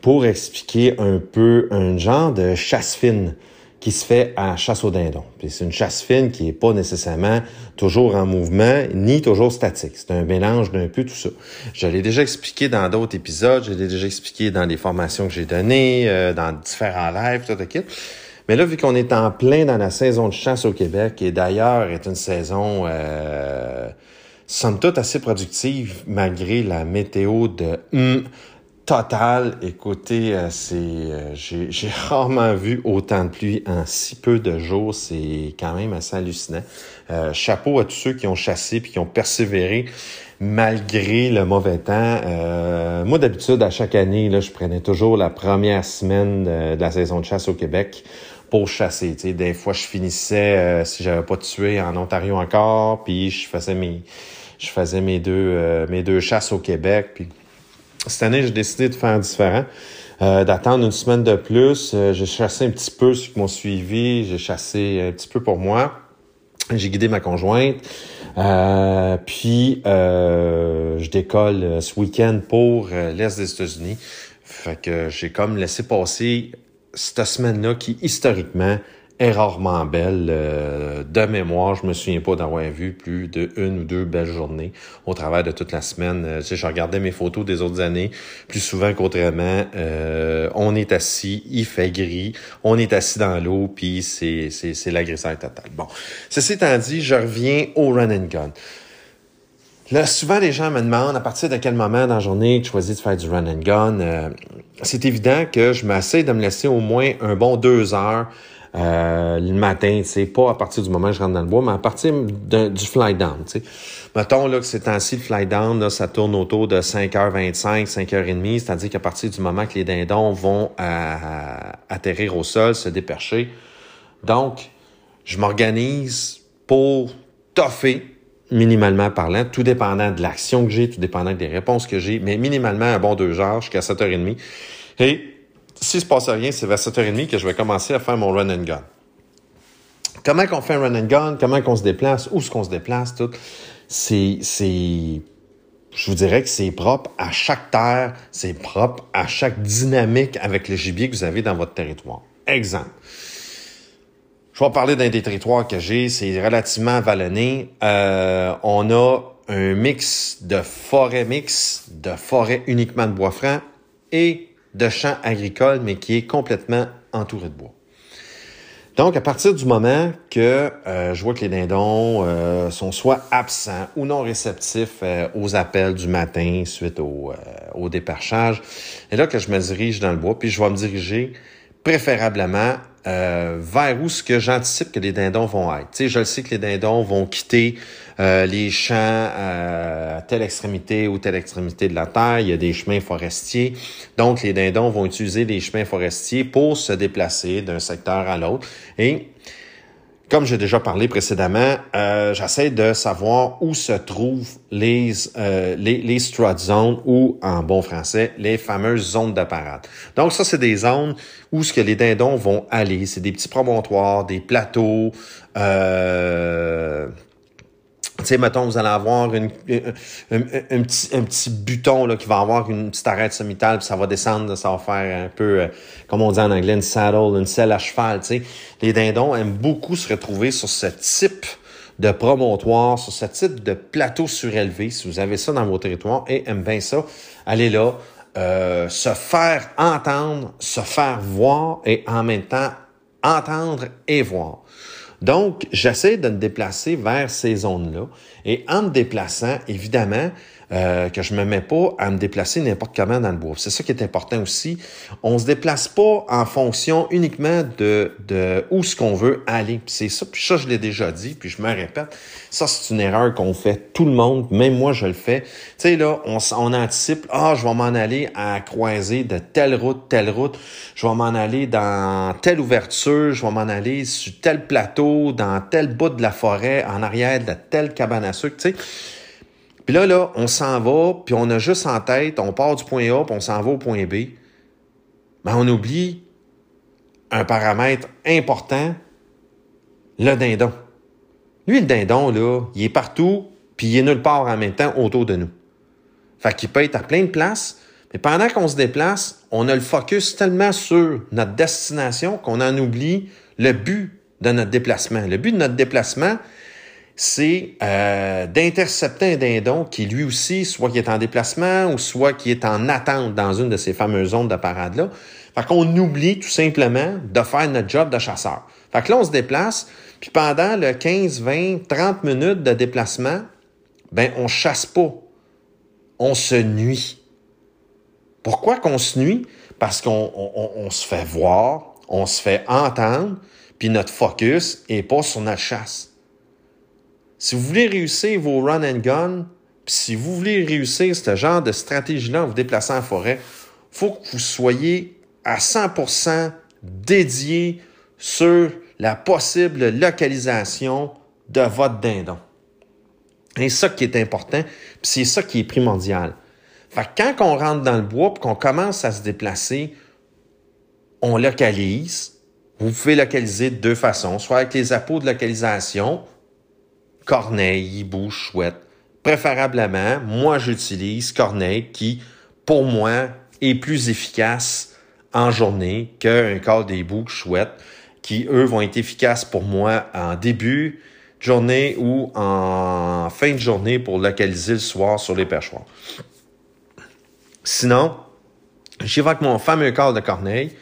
pour expliquer un peu un genre de chasse fine qui se fait à chasse au dindon. C'est une chasse fine qui n'est pas nécessairement toujours en mouvement ni toujours statique. C'est un mélange d'un peu tout ça. Je l'ai déjà expliqué dans d'autres épisodes, je l'ai déjà expliqué dans les formations que j'ai données, euh, dans différents lives, tout le kit. Mais là, vu qu'on est en plein dans la saison de chasse au Québec, et d'ailleurs est une saison euh, somme toute assez productive malgré la météo de hum, total. Écoutez, euh, c'est euh, j'ai rarement vu autant de pluie en si peu de jours. C'est quand même assez hallucinant. Euh, chapeau à tous ceux qui ont chassé puis qui ont persévéré malgré le mauvais temps. moi, d'habitude, à chaque année, là, je prenais toujours la première semaine de, la saison de chasse au Québec pour chasser. des fois, je finissais, si j'avais pas tué en Ontario encore, puis je faisais mes deux, euh, mes deux chasses au Québec. Puis cette année, j'ai décidé de faire différent. Euh, d'attendre une semaine de plus. Euh, j'ai chassé un petit peu ceux qui m'ont suivi. J'ai chassé un petit peu pour moi. J'ai guidé ma conjointe. puis je décolle ce week-end pour l'Est des États-Unis. Fait que j'ai comme laissé passer cette semaine-là qui, historiquement, est rarement belle. Euh, de mémoire, je me souviens pas d'avoir vu plus de une ou deux belles journées au travers de toute la semaine. Euh, tu sais, je regardais mes photos des autres années, plus souvent qu'autrement. Euh, on est assis, il fait gris, on est assis dans l'eau, puis c'est, c'est, c'est l'agresseur total. Bon, ceci étant dit, je reviens au run and gun. Là, souvent, les gens me demandent à partir de quel moment dans la journée tu choisis de faire du run and gun. c'est évident que je m'essaie de me laisser au moins un bon deux heures euh, le matin, tu pas à partir du moment où je rentre dans le bois, mais à partir du fly down, tu sais. Mettons là, que c'est ainsi le fly down, là, ça tourne autour de 5h25, 5h30, c'est-à-dire qu'à partir du moment que les dindons vont atterrir au sol, se dépercher. Donc, je m'organise pour toffer, minimalement parlant, tout dépendant de l'action que j'ai, tout dépendant des réponses que j'ai, mais minimalement un bon deux heures jusqu'à 7h30. Et s'il se passe rien, c'est vers 7h30 que je vais commencer à faire mon run and gun. comment qu'on fait un run and gun, comment qu'on se déplace, où est-ce qu'on se déplace, tout. C'est, c'est, je vous dirais que c'est propre à chaque terre, c'est propre à chaque dynamique avec le gibier que vous avez dans votre territoire. Exemple. Je vais parler d'un des territoires que j'ai, c'est relativement vallonné. Euh, on a un mix de forêt mix, de forêt uniquement de bois franc et de champs agricoles, mais qui est complètement entouré de bois. Donc, à partir du moment que euh, je vois que les dindons euh, sont soit absents ou non réceptifs euh, aux appels du matin suite au, au déparchage, et là que je me dirige dans le bois, puis je vais me diriger préférablement euh, vers où ce que j'anticipe que les dindons vont être. Tu sais, je le sais que les dindons vont quitter euh, les champs euh, à telle extrémité ou telle extrémité de la terre. Il y a des chemins forestiers. Donc, les dindons vont utiliser les chemins forestiers pour se déplacer d'un secteur à l'autre. Et comme j'ai déjà parlé précédemment, euh, j'essaie de savoir où se trouvent les, euh, les, les strut zones ou, en bon français, les fameuses zones de parade. Donc ça, c'est des zones où ce que les dindons vont aller. C'est des petits promontoires, des plateaux, euh, sais, mettons, vous allez avoir une, un, petit, un petit buton là, qui va avoir une petite arête sommitale, puis ça va descendre, ça va faire un peu, euh, comme on dit en anglais, une saddle, une selle à cheval. Sais. Les dindons aiment beaucoup se retrouver sur ce type de promontoire, sur ce type de plateau surélevé, si vous avez ça dans vos territoires, et aiment bien ça, allez là, euh, se faire entendre, se faire voir, et en même temps, entendre et voir. Donc, j'essaie de me déplacer vers ces zones-là. Et en me déplaçant, évidemment, euh, que je me mets pas à me déplacer n'importe comment dans le bois. C'est ça qui est important aussi. On se déplace pas en fonction uniquement de, de où ce qu'on veut aller. C'est ça, puis ça, je l'ai déjà dit, puis je me répète. Ça, c'est une erreur qu'on fait tout le monde, même moi, je le fais. Tu sais, là, on, on anticipe, ah, je vais m'en aller à croiser de telle route, telle route. Je vais m'en aller dans telle ouverture, je vais m'en aller sur tel plateau, dans tel bout de la forêt, en arrière de telle cabane à sucre, tu sais puis là, là, on s'en va, puis on a juste en tête, on part du point A, puis on s'en va au point B. Mais on oublie un paramètre important, le dindon. Lui, le dindon, là, il est partout, puis il est nulle part en même temps autour de nous. Fait qu'il peut être à plein de places, mais pendant qu'on se déplace, on a le focus tellement sur notre destination qu'on en oublie le but de notre déplacement. Le but de notre déplacement, c'est euh, d'intercepter un dindon qui lui aussi, soit qui est en déplacement ou soit qui est en attente dans une de ces fameuses zones de parade-là. Fait qu'on oublie tout simplement de faire notre job de chasseur. Fait que là, on se déplace, puis pendant le 15, 20, 30 minutes de déplacement, ben on chasse pas. On se nuit. Pourquoi qu'on se nuit? Parce qu'on on, se fait voir, on se fait entendre, puis notre focus est pas sur notre chasse. Si vous voulez réussir vos run and gun, puis si vous voulez réussir ce genre de stratégie-là en vous déplaçant en forêt, faut que vous soyez à 100% dédié sur la possible localisation de votre dindon. C'est ça qui est important, puis c'est ça qui est primordial. Fait que quand on rentre dans le bois et qu'on commence à se déplacer, on localise. Vous pouvez localiser de deux façons, soit avec les appos de localisation, corneille, hibou, chouette. Préférablement, moi j'utilise corneille qui, pour moi, est plus efficace en journée qu'un corps d'hibou, chouette, qui, eux, vont être efficaces pour moi en début de journée ou en fin de journée pour localiser le soir sur les perchoirs. Sinon, j'y vais avec mon fameux corps de corneille.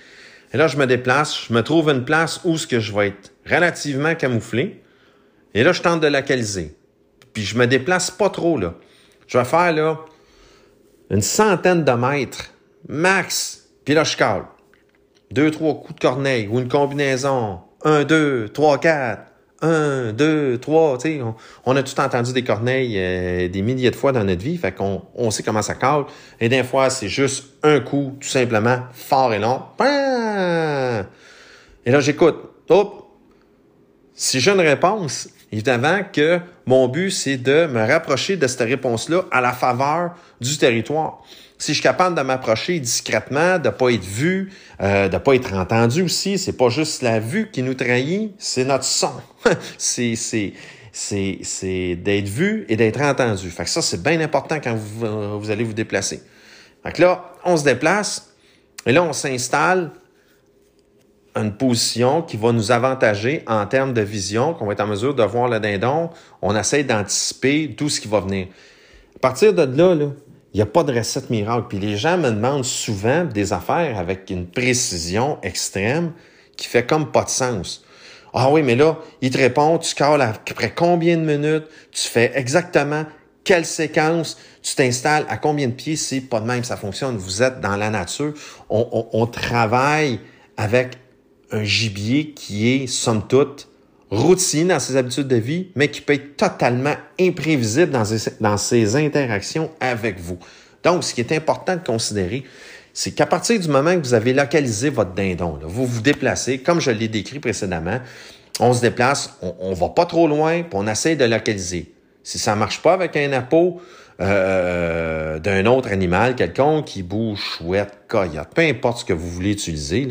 Et là, je me déplace, je me trouve une place où ce que je vais être relativement camouflé. Et là, je tente de localiser. Puis je me déplace pas trop, là. Je vais faire, là, une centaine de mètres, max. Puis là, je cale. Deux, trois coups de corneille ou une combinaison. Un, deux, trois, quatre. Un, deux, trois, tu sais, on, a tout entendu des corneilles euh, des milliers de fois dans notre vie, fait qu'on on sait comment ça cale. Et des fois, c'est juste un coup, tout simplement, fort et long. Et là, j'écoute. Hop! Si j'ai une réponse, Évidemment que mon but, c'est de me rapprocher de cette réponse-là à la faveur du territoire. Si je suis capable de m'approcher discrètement, de pas être vu, euh, de pas être entendu aussi, c'est pas juste la vue qui nous trahit, c'est notre son. c'est, c'est, c'est, c'est d'être vu et d'être entendu. Fait que ça, c'est bien important quand vous, vous allez vous déplacer. Fait que là, on se déplace et là, on s'installe une position qui va nous avantager en termes de vision, qu'on va être en mesure de voir le dindon. On essaie d'anticiper tout ce qui va venir. À partir de là, là il n'y a pas de recette miracle. Puis les gens me demandent souvent des affaires avec une précision extrême qui fait comme pas de sens. Ah oui, mais là, il te répond, tu cales après combien de minutes, tu fais exactement quelle séquence, tu t'installes à combien de pieds, c'est pas de même, ça fonctionne. Vous êtes dans la nature. On, on travaille avec un gibier qui est, somme toute, routine dans ses habitudes de vie, mais qui peut être totalement imprévisible dans ses, interactions avec vous. Donc, ce qui est important de considérer, c'est qu'à partir du moment que vous avez localisé votre dindon, vous vous déplacez, comme je l'ai décrit précédemment, on se déplace, on, ne va pas trop loin, puis on essaie de localiser. Si ça marche pas avec un appôt euh, d'un autre animal quelconque qui bouge, chouette, coyote, peu importe ce que vous voulez utiliser,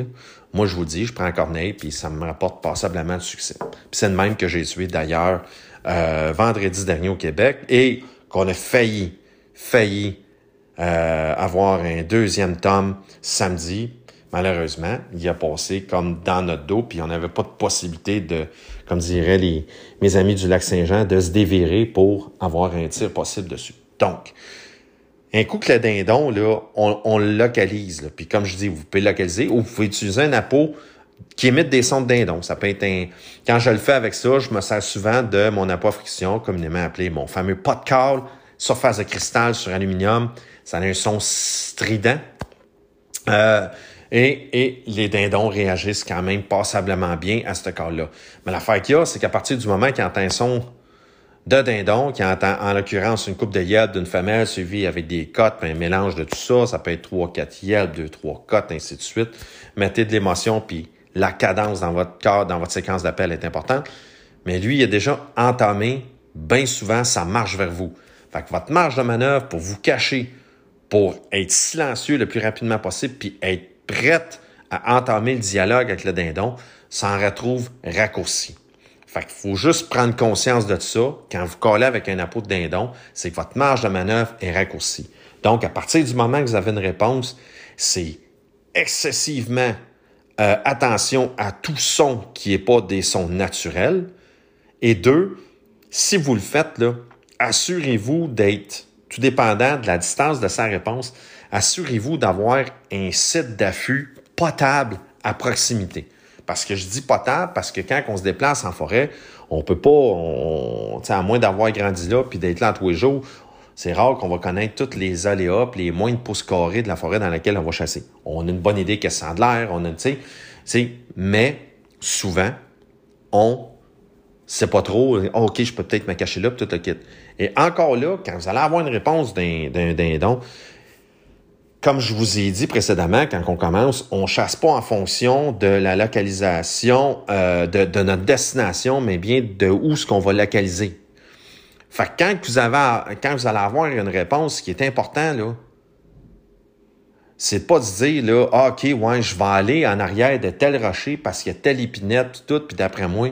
moi, je vous dis, je prends un corneille, puis ça me rapporte passablement de succès. Puis c'est le même que j'ai tué d'ailleurs euh, vendredi dernier au Québec et qu'on a failli, failli euh, avoir un deuxième tome samedi. Malheureusement, il a passé comme dans notre dos, puis on n'avait pas de possibilité de, comme diraient les, mes amis du lac Saint-Jean, de se dévirer pour avoir un tir possible dessus. Donc, un coup que le dindon, là, on, le localise. Là. Puis comme je dis, vous pouvez le localiser ou vous pouvez utiliser un appôt qui émite des sons de dindon. Ça peut être un... Quand je le fais avec ça, je me sers souvent de mon appôt à friction, communément appelé mon fameux pot de surface de cristal sur aluminium. Ça a un son strident. Euh, et, et, les dindons réagissent quand même passablement bien à ce cas-là. Mais l'affaire qu'il y a, c'est qu'à partir du moment qu'il un son de dindon qui entend en l'occurrence une coupe de yelp d'une femelle suivie avec des cotes, un mélange de tout ça. Ça peut être trois, quatre yelp, deux, trois cotes, ainsi de suite. Mettez de l'émotion, puis la cadence dans votre corps, dans votre séquence d'appel est importante. Mais lui, il a déjà entamé, bien souvent, sa marche vers vous. Fait que votre marge de manœuvre pour vous cacher, pour être silencieux le plus rapidement possible, puis être prête à entamer le dialogue avec le dindon, s'en retrouve raccourci. Fait qu'il faut juste prendre conscience de ça quand vous collez avec un appôt de dindon, c'est que votre marge de manœuvre est raccourcie. Donc, à partir du moment que vous avez une réponse, c'est excessivement euh, attention à tout son qui n'est pas des sons naturels. Et deux, si vous le faites, assurez-vous d'être, tout dépendant de la distance de sa réponse, assurez-vous d'avoir un site d'affût potable à proximité. Parce que je dis potable, parce que quand on se déplace en forêt, on peut pas, on, à moins d'avoir grandi là puis d'être là tous les jours, c'est rare qu'on va connaître toutes les aléas les moins de pouces carrés de la forêt dans laquelle on va chasser. On a une bonne idée qu'elle sent de l'air, on a, tu sais, mais souvent, on sait pas trop, oh, OK, je peux peut-être me cacher là, puis tout le kit. Et encore là, quand vous allez avoir une réponse d'un don, comme je vous ai dit précédemment, quand on commence, on chasse pas en fonction de la localisation euh, de, notre destination, mais bien de où ce qu'on va localiser. Fait que quand vous allez avoir une réponse, qui est important là, c'est pas de dire là, ah, ok, ouais, je vais aller en arrière de tel rocher parce qu'il y a telle épinette, tout, puis d'après moi,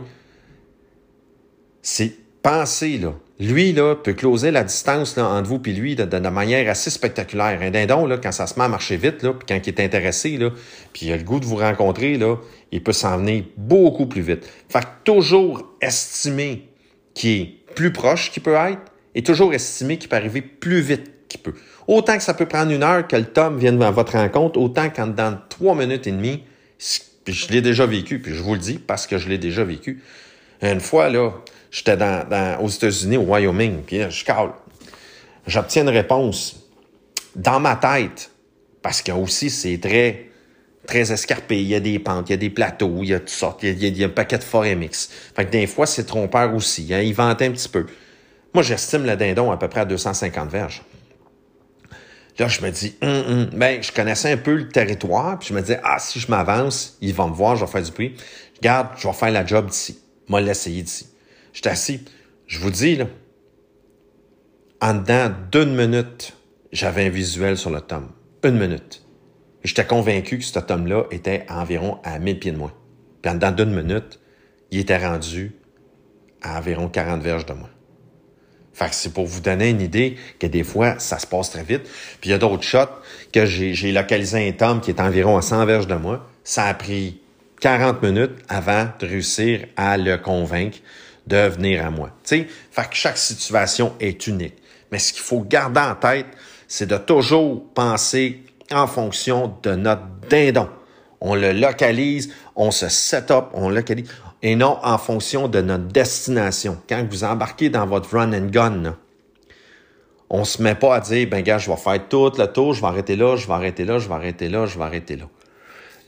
c'est penser là. Lui, là, peut closer la distance là, entre vous et lui de, manière assez spectaculaire. Un dindon, là, quand ça se met à marcher vite, là, puis quand il est intéressé, là, puis il a le goût de vous rencontrer, là, il peut s'en venir beaucoup plus vite. Fait que toujours estimer qu'il est plus proche qu'il peut être et toujours estimer qu'il peut arriver plus vite qu'il peut. Autant que ça peut prendre une heure que le tome vienne à votre rencontre, autant qu'en dans trois minutes et demie, puis je l'ai déjà vécu, puis je vous le dis parce que je l'ai déjà vécu. Une fois, là, J'étais dans, aux États-Unis, au Wyoming, puis je cale. J'obtiens une réponse dans ma tête, parce que aussi, c'est très, très escarpé. Il y a des pentes, il y a des plateaux, il y a toutes sortes, il y a, un paquet de forêts mix. Fait que des fois, c'est trompeur aussi. Hein, il vente un petit peu. Moi, j'estime le dindon à peu près à 250 verges. Là, je me dis, hum, hum. ben, je connaissais un peu le territoire, puis je me disais, ah, si je m'avance, ils vont me voir, je vais faire du bruit. Regarde, je vais faire la job d'ici. Moi, l'essayer d'ici. J'étais assis. Je vous dis, là, en dedans d'une minute, j'avais un visuel sur le tome. Une minute. J'étais convaincu que cet tome-là était environ à 1000 pieds de moi. Puis en dedans d'une minute, il était rendu à environ 40 verges de moi. Fait que c'est pour vous donner une idée que des fois, ça se passe très vite. Puis il y a d'autres shots que j'ai localisé un tome qui est environ à 100 verges de moi. Ça a pris 40 minutes avant de réussir à le convaincre de venir à moi. Tu sais, fait que chaque situation est unique. Mais ce qu'il faut garder en tête, c'est de toujours penser en fonction de notre dindon. On le localise, on se set up, on localise, et non en fonction de notre destination. Quand vous embarquez dans votre run and gun, là, on se met pas à dire, ben gars, je vais faire tout le tour, je vais arrêter là, je vais arrêter là, je vais arrêter là, je vais arrêter là.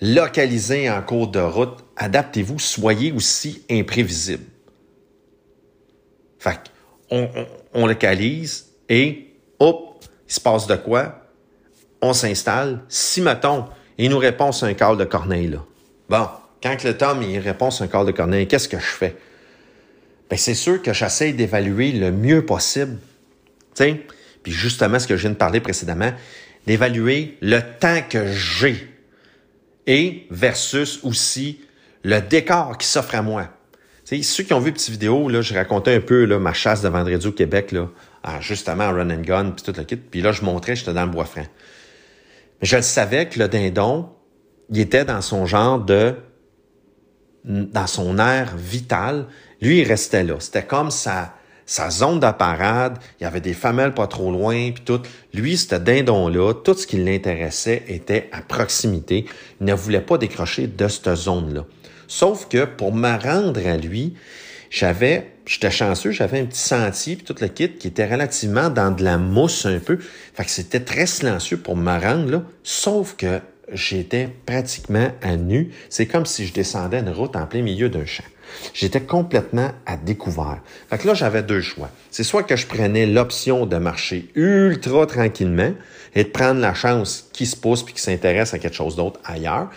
Localisez en cours de route, adaptez-vous, soyez aussi imprévisible. Fait on, on, localise et hop, il se passe de quoi? On s'installe. Si, mettons, il nous répond sur un call de Corneille, là. Bon, quand le Tom il répond sur un call de Corneille, qu'est-ce que je fais? Ben, c'est sûr que j'essaie d'évaluer le mieux possible. sais, Puis justement, ce que je viens de parler précédemment, d'évaluer le temps que j'ai et versus aussi le décor qui s'offre à moi. Ceux qui ont vu petite vidéo, là, je racontais un peu là, ma chasse de vendredi au Québec, là, justement en run and gun, puis tout le kit. Puis là, je montrais, j'étais dans le bois franc. Mais je le savais que le dindon, il était dans son genre de... dans son air vital. Lui, il restait là. C'était comme sa, sa zone de parade. Il y avait des femelles pas trop loin, puis tout. Lui, ce dindon-là, tout ce qui l'intéressait était à proximité. Il ne voulait pas décrocher de cette zone-là. Sauf que pour me rendre à lui, j'avais, j'étais chanceux, j'avais un petit sentier puis tout le kit qui était relativement dans de la mousse un peu. Fait que c'était très silencieux pour me rendre là. Sauf que j'étais pratiquement à nu. C'est comme si je descendais une route en plein milieu d'un champ. J'étais complètement à découvert. Fait que là, j'avais deux choix. C'est soit que je prenais l'option de marcher ultra tranquillement et de prendre la chance qui se pousse puis qui s'intéresse à quelque chose d'autre ailleurs,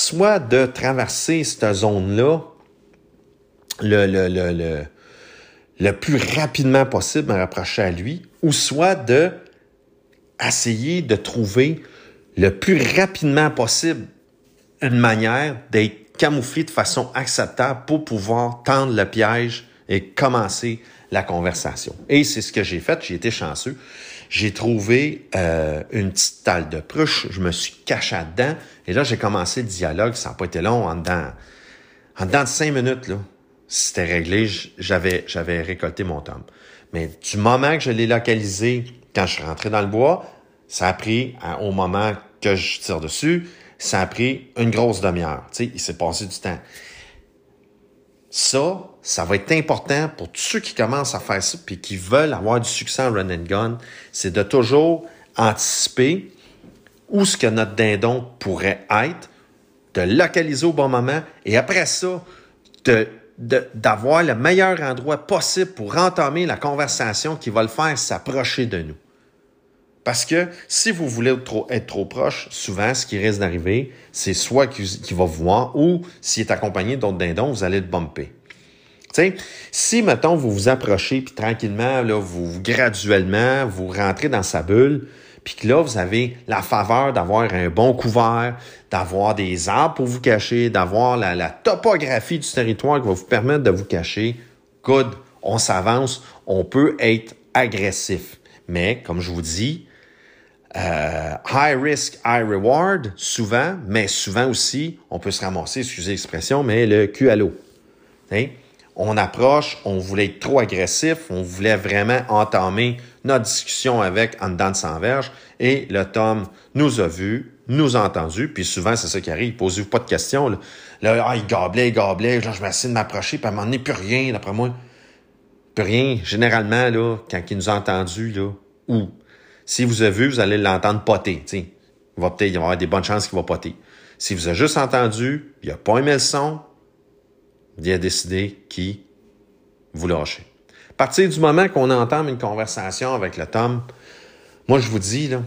soit de traverser cette zone-là le, le, le, le, le plus rapidement possible, me rapprocher à lui, ou soit de essayer de trouver le plus rapidement possible une manière d'être camouflé de façon acceptable pour pouvoir tendre le piège et commencer la conversation. Et c'est ce que j'ai fait, j'ai été chanceux. J'ai trouvé euh, une petite talle de pruche, je me suis caché dedans, et là j'ai commencé le dialogue, ça n'a pas été long, en dedans, en de cinq minutes, c'était réglé, j'avais, récolté mon tome. Mais du moment que je l'ai localisé, quand je suis rentré dans le bois, ça a pris au moment que je tire dessus, ça a pris une grosse demi-heure. Tu il s'est passé du temps. Ça, ça va être important pour tous ceux qui commencent à faire ça puis qui veulent avoir du succès en run and gun, c'est de toujours anticiper où ce que notre dindon pourrait être, de localiser au bon moment et après ça, d'avoir le meilleur endroit possible pour entamer la conversation qui va le faire s'approcher de nous. Parce que si vous voulez être trop, proche, souvent, ce qui risque d'arriver, c'est soit qu'il va vous voir ou s'il est accompagné d'autres dindons, vous allez le bumper. si, mettons, vous vous approchez, puis tranquillement, là, vous, graduellement, vous rentrez dans sa bulle, puis que là, vous avez la faveur d'avoir un bon couvert, d'avoir des arbres pour vous cacher, d'avoir la, la, topographie du territoire qui va vous permettre de vous cacher, good, on s'avance, on peut être agressif. Mais, comme je vous dis, euh, high risk, high reward, souvent, mais souvent aussi, on peut se ramasser, excusez l'expression, mais le cul à l'eau. On approche, on voulait être trop agressif, on voulait vraiment entamer notre discussion avec en dedans de 100 verges, et le Tom nous a vus, nous a entendus, puis souvent, c'est ça qui arrive, posez-vous pas de questions. Là, ah, il gablait, il gablait, je m'essaie de m'approcher, puis à un moment donné, plus rien, d'après moi. Plus rien. Généralement, là, quand il nous a entendus, ou si vous avez vu, vous allez l'entendre poter. Il va y avoir des bonnes chances qu'il va poter. Si vous avez juste entendu, il n'a pas aimé le son, il a décidé qu'il vous lâchez. À partir du moment qu'on entame une conversation avec le Tom, moi je vous dis, là,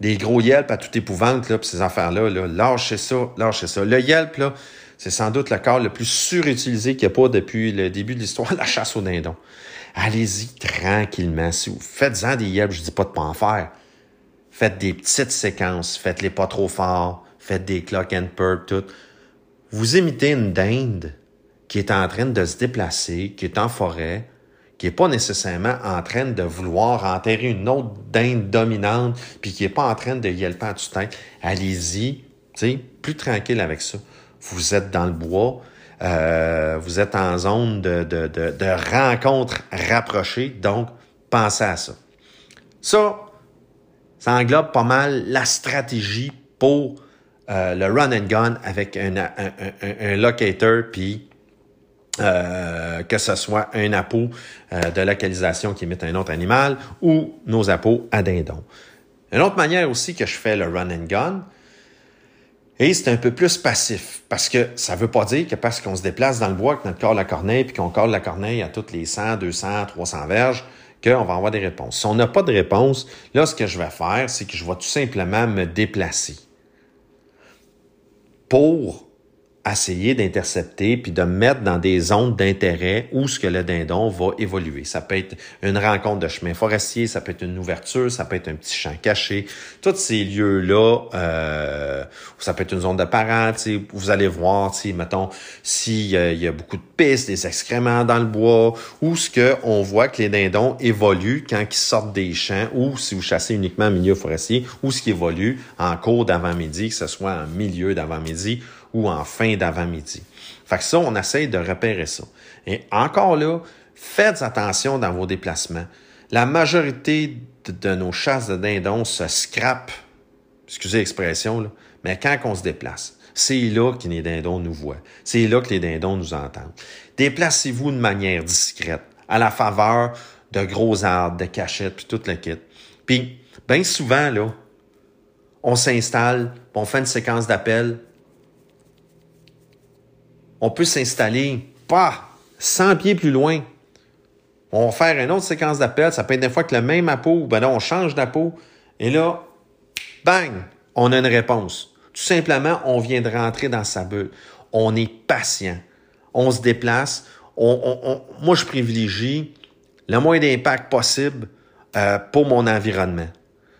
des gros yelps à toute épouvante, ces affaires-là, là, lâchez ça, lâchez ça. Le yelp, là, c'est sans doute le corps le plus surutilisé qu'il n'y a pas depuis le début de l'histoire de la chasse au dindon allez-y tranquillement. Si vous faites-en des yelps, je dis pas de pas en faire. Faites des petites séquences, faites-les pas trop fort, faites des clock and purr, tout. Vous imitez une dinde qui est en train de se déplacer, qui est en forêt, qui est pas nécessairement en train de vouloir enterrer une autre dinde dominante, puis qui est pas en train de yelper à toute tête. Allez-y, plus tranquille avec ça. Vous êtes dans le bois, euh, vous êtes en zone de, de, de, rencontre rapprochée, donc pensez à ça. Ça, ça englobe pas mal la stratégie pour euh, le run and gun avec un, un, un, locator, puis euh, que ce soit un appôt de localisation qui imite un autre animal ou nos appôts à dindon. Une autre manière aussi que je fais le run and gun, et c'est un peu plus passif, parce que ça veut pas dire que parce qu'on se déplace dans le bois, que notre corps la corneille, puis qu'on colle la corneille à toutes les 100, 200, 300 verges, qu'on va avoir des réponses. Si on n'a pas de réponse, là, ce que je vais faire, c'est que je vais tout simplement me déplacer pour essayer d'intercepter puis de mettre dans des zones d'intérêt où ce que le dindon va évoluer. Ça peut être une rencontre de chemin forestier, ça peut être une ouverture, ça peut être un petit champ caché. Tous ces lieux-là, euh, ça peut être une zone de parents, vous allez voir, mettons, s'il y a beaucoup de pistes, des excréments dans le bois, ou ce que on voit que les dindons évoluent quand ils sortent des champs, ou si vous chassez uniquement en milieu forestier, ou ce qui évolue en cours d'avant-midi, que ce soit en milieu d'avant-midi ou en fin d'avant-midi. Fait que ça, on essaye de repérer ça. Et encore là, faites attention dans vos déplacements. La majorité de, nos chasses de dindons se scrapent, excusez l'expression, mais quand on se déplace, c'est là que les dindons nous voient. C'est là que les dindons nous entendent. Déplacez-vous de manière discrète, à la faveur de gros arbres, de cachettes, puis tout le kit. Puis, bien souvent, là, on s'installe, on fait une séquence d'appels, on peut s'installer, pas 100 pieds plus loin. On va faire une autre séquence d'appels. Ça peut être des fois que le même appôt, ben là, on change d'appôt. Et là, bang, on a une réponse. Tout simplement, on vient de rentrer dans sa bulle. On est patient. On se déplace. Moi, je privilégie le moins d'impact possible euh, pour mon environnement.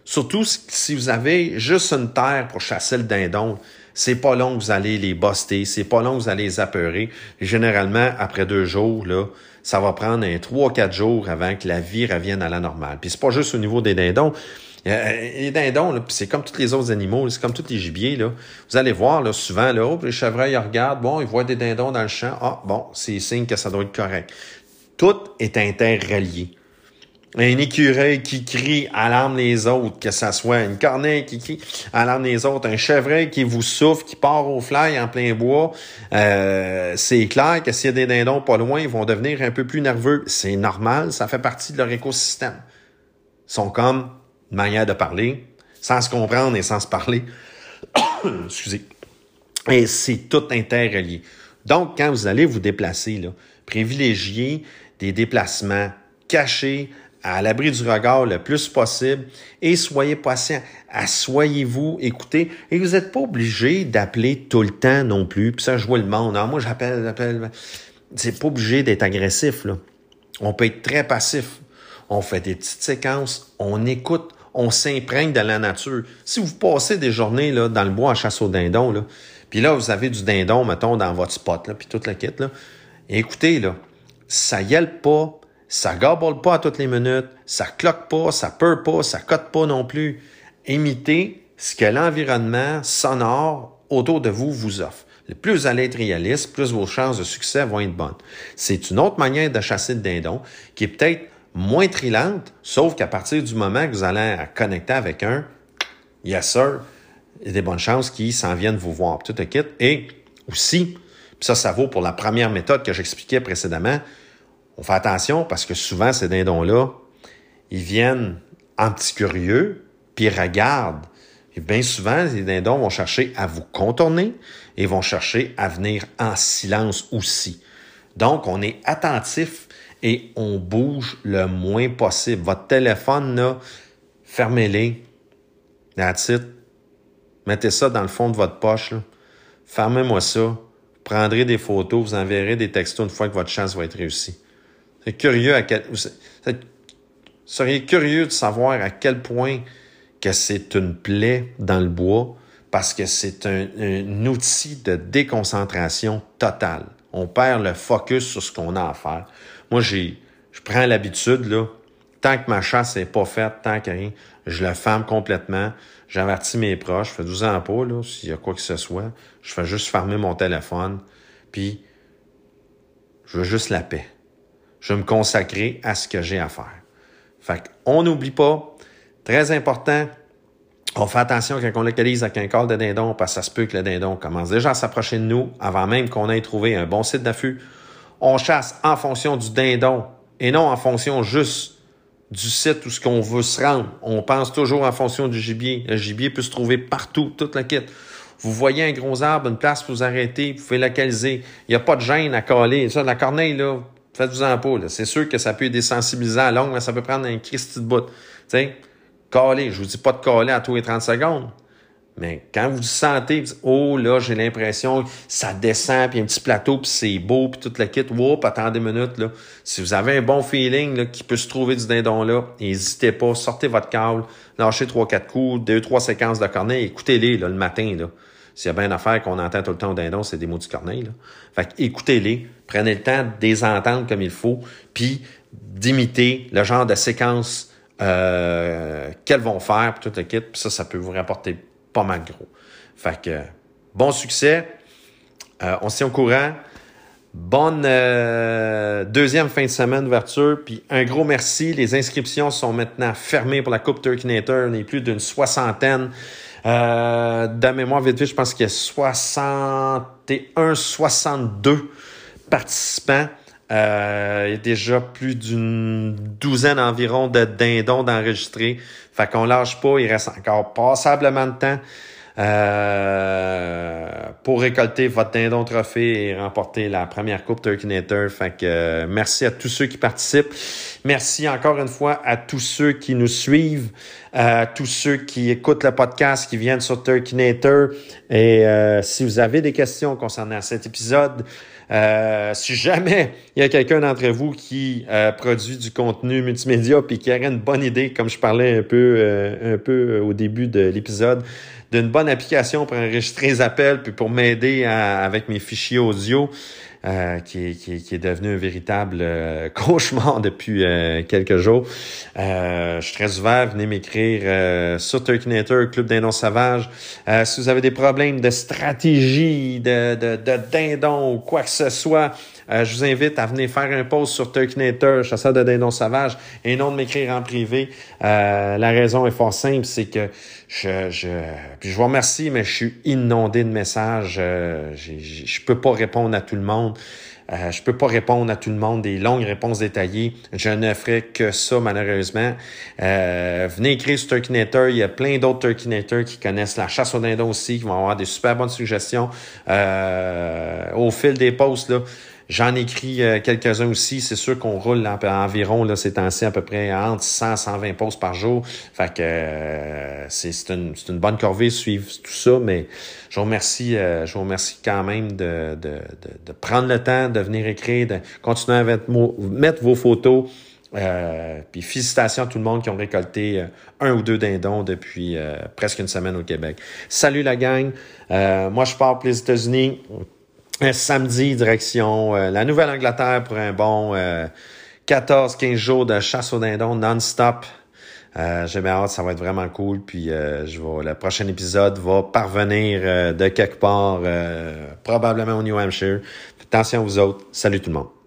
Surtout si vous avez juste une terre pour chasser le dindon. C'est pas long que vous allez les buster, c'est pas long que vous allez les apeurer. Généralement, après deux jours, là, ça va prendre un trois, quatre jours avant que la vie revienne à la normale. Puis c'est pas juste au niveau des dindons. Euh, les dindons, c'est comme tous les autres animaux, c'est comme tous les gibiers. Là. Vous allez voir, là, souvent, là, oh, les chevreuils ils regardent, bon, ils voient des dindons dans le champ. Ah, bon, c'est signe que ça doit être correct. Tout est interrelié un écureuil qui crie alarme les autres, que ça soit une corneille qui crie alarme les autres, un chevreuil qui vous souffle, qui part au fly en plein bois, euh, c'est clair que s'il y a des dindons pas loin, ils vont devenir un peu plus nerveux. C'est normal, ça fait partie de leur écosystème. Ils sont comme une manière de parler, sans se comprendre et sans se parler. Excusez. Et c'est tout interrelié. Donc, quand vous allez vous déplacer, privilégiez des déplacements cachés, à l'abri du regard le plus possible et soyez patient. Assoyez-vous, écoutez. Et vous n'êtes pas obligé d'appeler tout le temps non plus. Puis ça, je vois le monde. Ah, moi, j'appelle, j'appelle. C'est pas obligé d'être agressif, là. On peut être très passif. On fait des petites séquences, on écoute, on s'imprègne de la nature. Si vous passez des journées là, dans le bois à chasse au dindon, là, puis là, vous avez du dindon, mettons, dans votre spot, là, puis toute la quête, là, écoutez, là, ça yelle pas, ça gabole pas à toutes les minutes, ça cloque pas, ça peur pas, ça cote pas non plus. Imitez ce que l'environnement sonore autour de vous vous offre. Le plus vous allez être réaliste, plus vos chances de succès vont être bonnes. C'est une autre manière de chasser le dindon qui est peut-être moins trillante, sauf qu'à partir du moment que vous allez connecter avec un, yes sir, il y a des bonnes chances qu'ils s'en viennent vous voir. Tout le kit. Et aussi, ça, ça vaut pour la première méthode que j'expliquais précédemment, on fait attention parce que souvent, ces dindons-là, ils viennent en petit curieux, puis ils regardent. Et bien souvent, les dindons vont chercher à vous contourner et vont chercher à venir en silence aussi. Donc, on est attentif et on bouge le moins possible. Votre téléphone, là, fermez-les. That's it. Mettez ça dans le fond de votre poche. Fermez-moi ça. Prendrez des photos, vous enverrez des textos une fois que votre chance va être réussie curieux seriez curieux de savoir à quel point que c'est une plaie dans le bois parce que c'est un, outil de déconcentration totale. On perd le focus sur ce qu'on a à faire. Moi, j'ai, je prends l'habitude, là, tant que ma chasse n'est pas faite, tant que rien, je le ferme complètement. J'avertis mes proches. Je fais 12 ans pas, là, s'il y a quoi que ce soit. Je fais juste fermer mon téléphone. Puis, je veux juste la paix. Je me consacrer à ce que j'ai à faire. Fait qu'on n'oublie pas, très important, on fait attention quand on localise avec un col de dindon parce que ça se peut que le dindon commence déjà à s'approcher de nous avant même qu'on ait trouvé un bon site d'affût. On chasse en fonction du dindon et non en fonction juste du site où ce qu'on veut se rendre. On pense toujours en fonction du gibier. Le gibier peut se trouver partout, toute la quête. Vous voyez un gros arbre, une place pour vous arrêter, vous pouvez localiser. Il n'y a pas de gêne à coller. Ça, la corneille, là, faites-vous en pas. C'est sûr que ça peut désensibiliser à longue, mais ça peut prendre un Christy de bout. Sais, caler. Je vous dis pas de caler à tous les 30 secondes. Mais quand vous sentez, oh là, j'ai l'impression que ça descend, puis un petit plateau, puis c'est beau, puis toute la kit, whoop, attendez une minute, là. Si vous avez un bon feeling, là, qui peut se trouver du dindon là, n'hésitez pas, sortez votre câble, lâchez trois, quatre coups, deux, trois séquences de corneille, écoutez-les, le matin, là. S'il y a bien une affaire qu'on entend tout le temps au dindon, c'est des mots du corneille, là. Fait écoutez-les, prenez le temps de les entendre comme il faut, puis d'imiter le genre de séquence euh, qu'elles vont faire, puis toute la kit, puis ça, ça peut vous rapporter pas mal gros. Fait que bon succès. Euh, on se tient au courant. Bonne euh, deuxième fin de semaine d'ouverture. Puis un gros merci. Les inscriptions sont maintenant fermées pour la Coupe Turkinator. On est plus d'une soixantaine. Euh, de mémoire, vite vite, je pense qu'il y a 61, 62 participants. Euh, il y a déjà plus d'une douzaine environ de dindons d'enregistrer. Fait qu'on lâche pas, il reste encore passablement de temps euh, pour récolter votre dindon trophée et remporter la première coupe Turkinator. Fait que euh, merci à tous ceux qui participent. Merci encore une fois à tous ceux qui nous suivent, à tous ceux qui écoutent le podcast, qui viennent sur Turkinator. Et si vous avez des questions concernant cet épisode, euh, si jamais il y a quelqu'un d'entre vous qui euh, produit du contenu multimédia puis qui aurait une bonne idée, comme je parlais un peu, euh, un peu au début de l'épisode, d'une bonne application pour enregistrer les appels puis pour m'aider avec mes fichiers audio, euh, qui, qui, qui, est devenu un véritable euh, cauchemar depuis euh, quelques jours. je suis très ouvert, venez m'écrire sur Turkinator, Club Dindon Sauvage. si vous avez des problèmes de stratégie, de, de, de dindon ou quoi que ce soit, euh, je vous invite à venir faire un post sur Turkinator, chasseur de dindons sauvages, et non de m'écrire en privé. Euh, la raison est fort simple, c'est que je, je, je vous remercie, mais je suis inondé de messages. Euh, je peux pas répondre à tout le monde. Euh, je peux pas répondre à tout le monde des longues réponses détaillées. Je ne ferai que ça, malheureusement. Euh, venez écrire sur Turkinator. Il y a plein d'autres Turkinators qui connaissent la chasse au dindon aussi, qui vont avoir des super bonnes suggestions. Euh, au fil des posts, là, J'en écris euh, quelques-uns aussi. C'est sûr qu'on roule environ, là, ces temps-ci, à peu près entre 100 120 posts par jour. Fait que euh, c'est une, une bonne corvée suivre tout ça, mais je vous remercie, euh, je vous remercie quand même de, de, de, de, prendre le temps de venir écrire, de continuer à mettre, vos photos. Euh, puis félicitations à tout le monde qui ont récolté un ou deux dindons depuis presque une semaine au Québec. Salut la gang. moi, je pars pour les États-Unis un samedi, direction euh, la Nouvelle-Angleterre pour un bon 14-15 euh, jours de chasse au dindon non-stop. Euh, J'ai bien hâte, ça va être vraiment cool. Puis euh, je vais, le prochain épisode va parvenir de quelque part, probablement au New Hampshire. Attention vous autres. Salut tout le monde.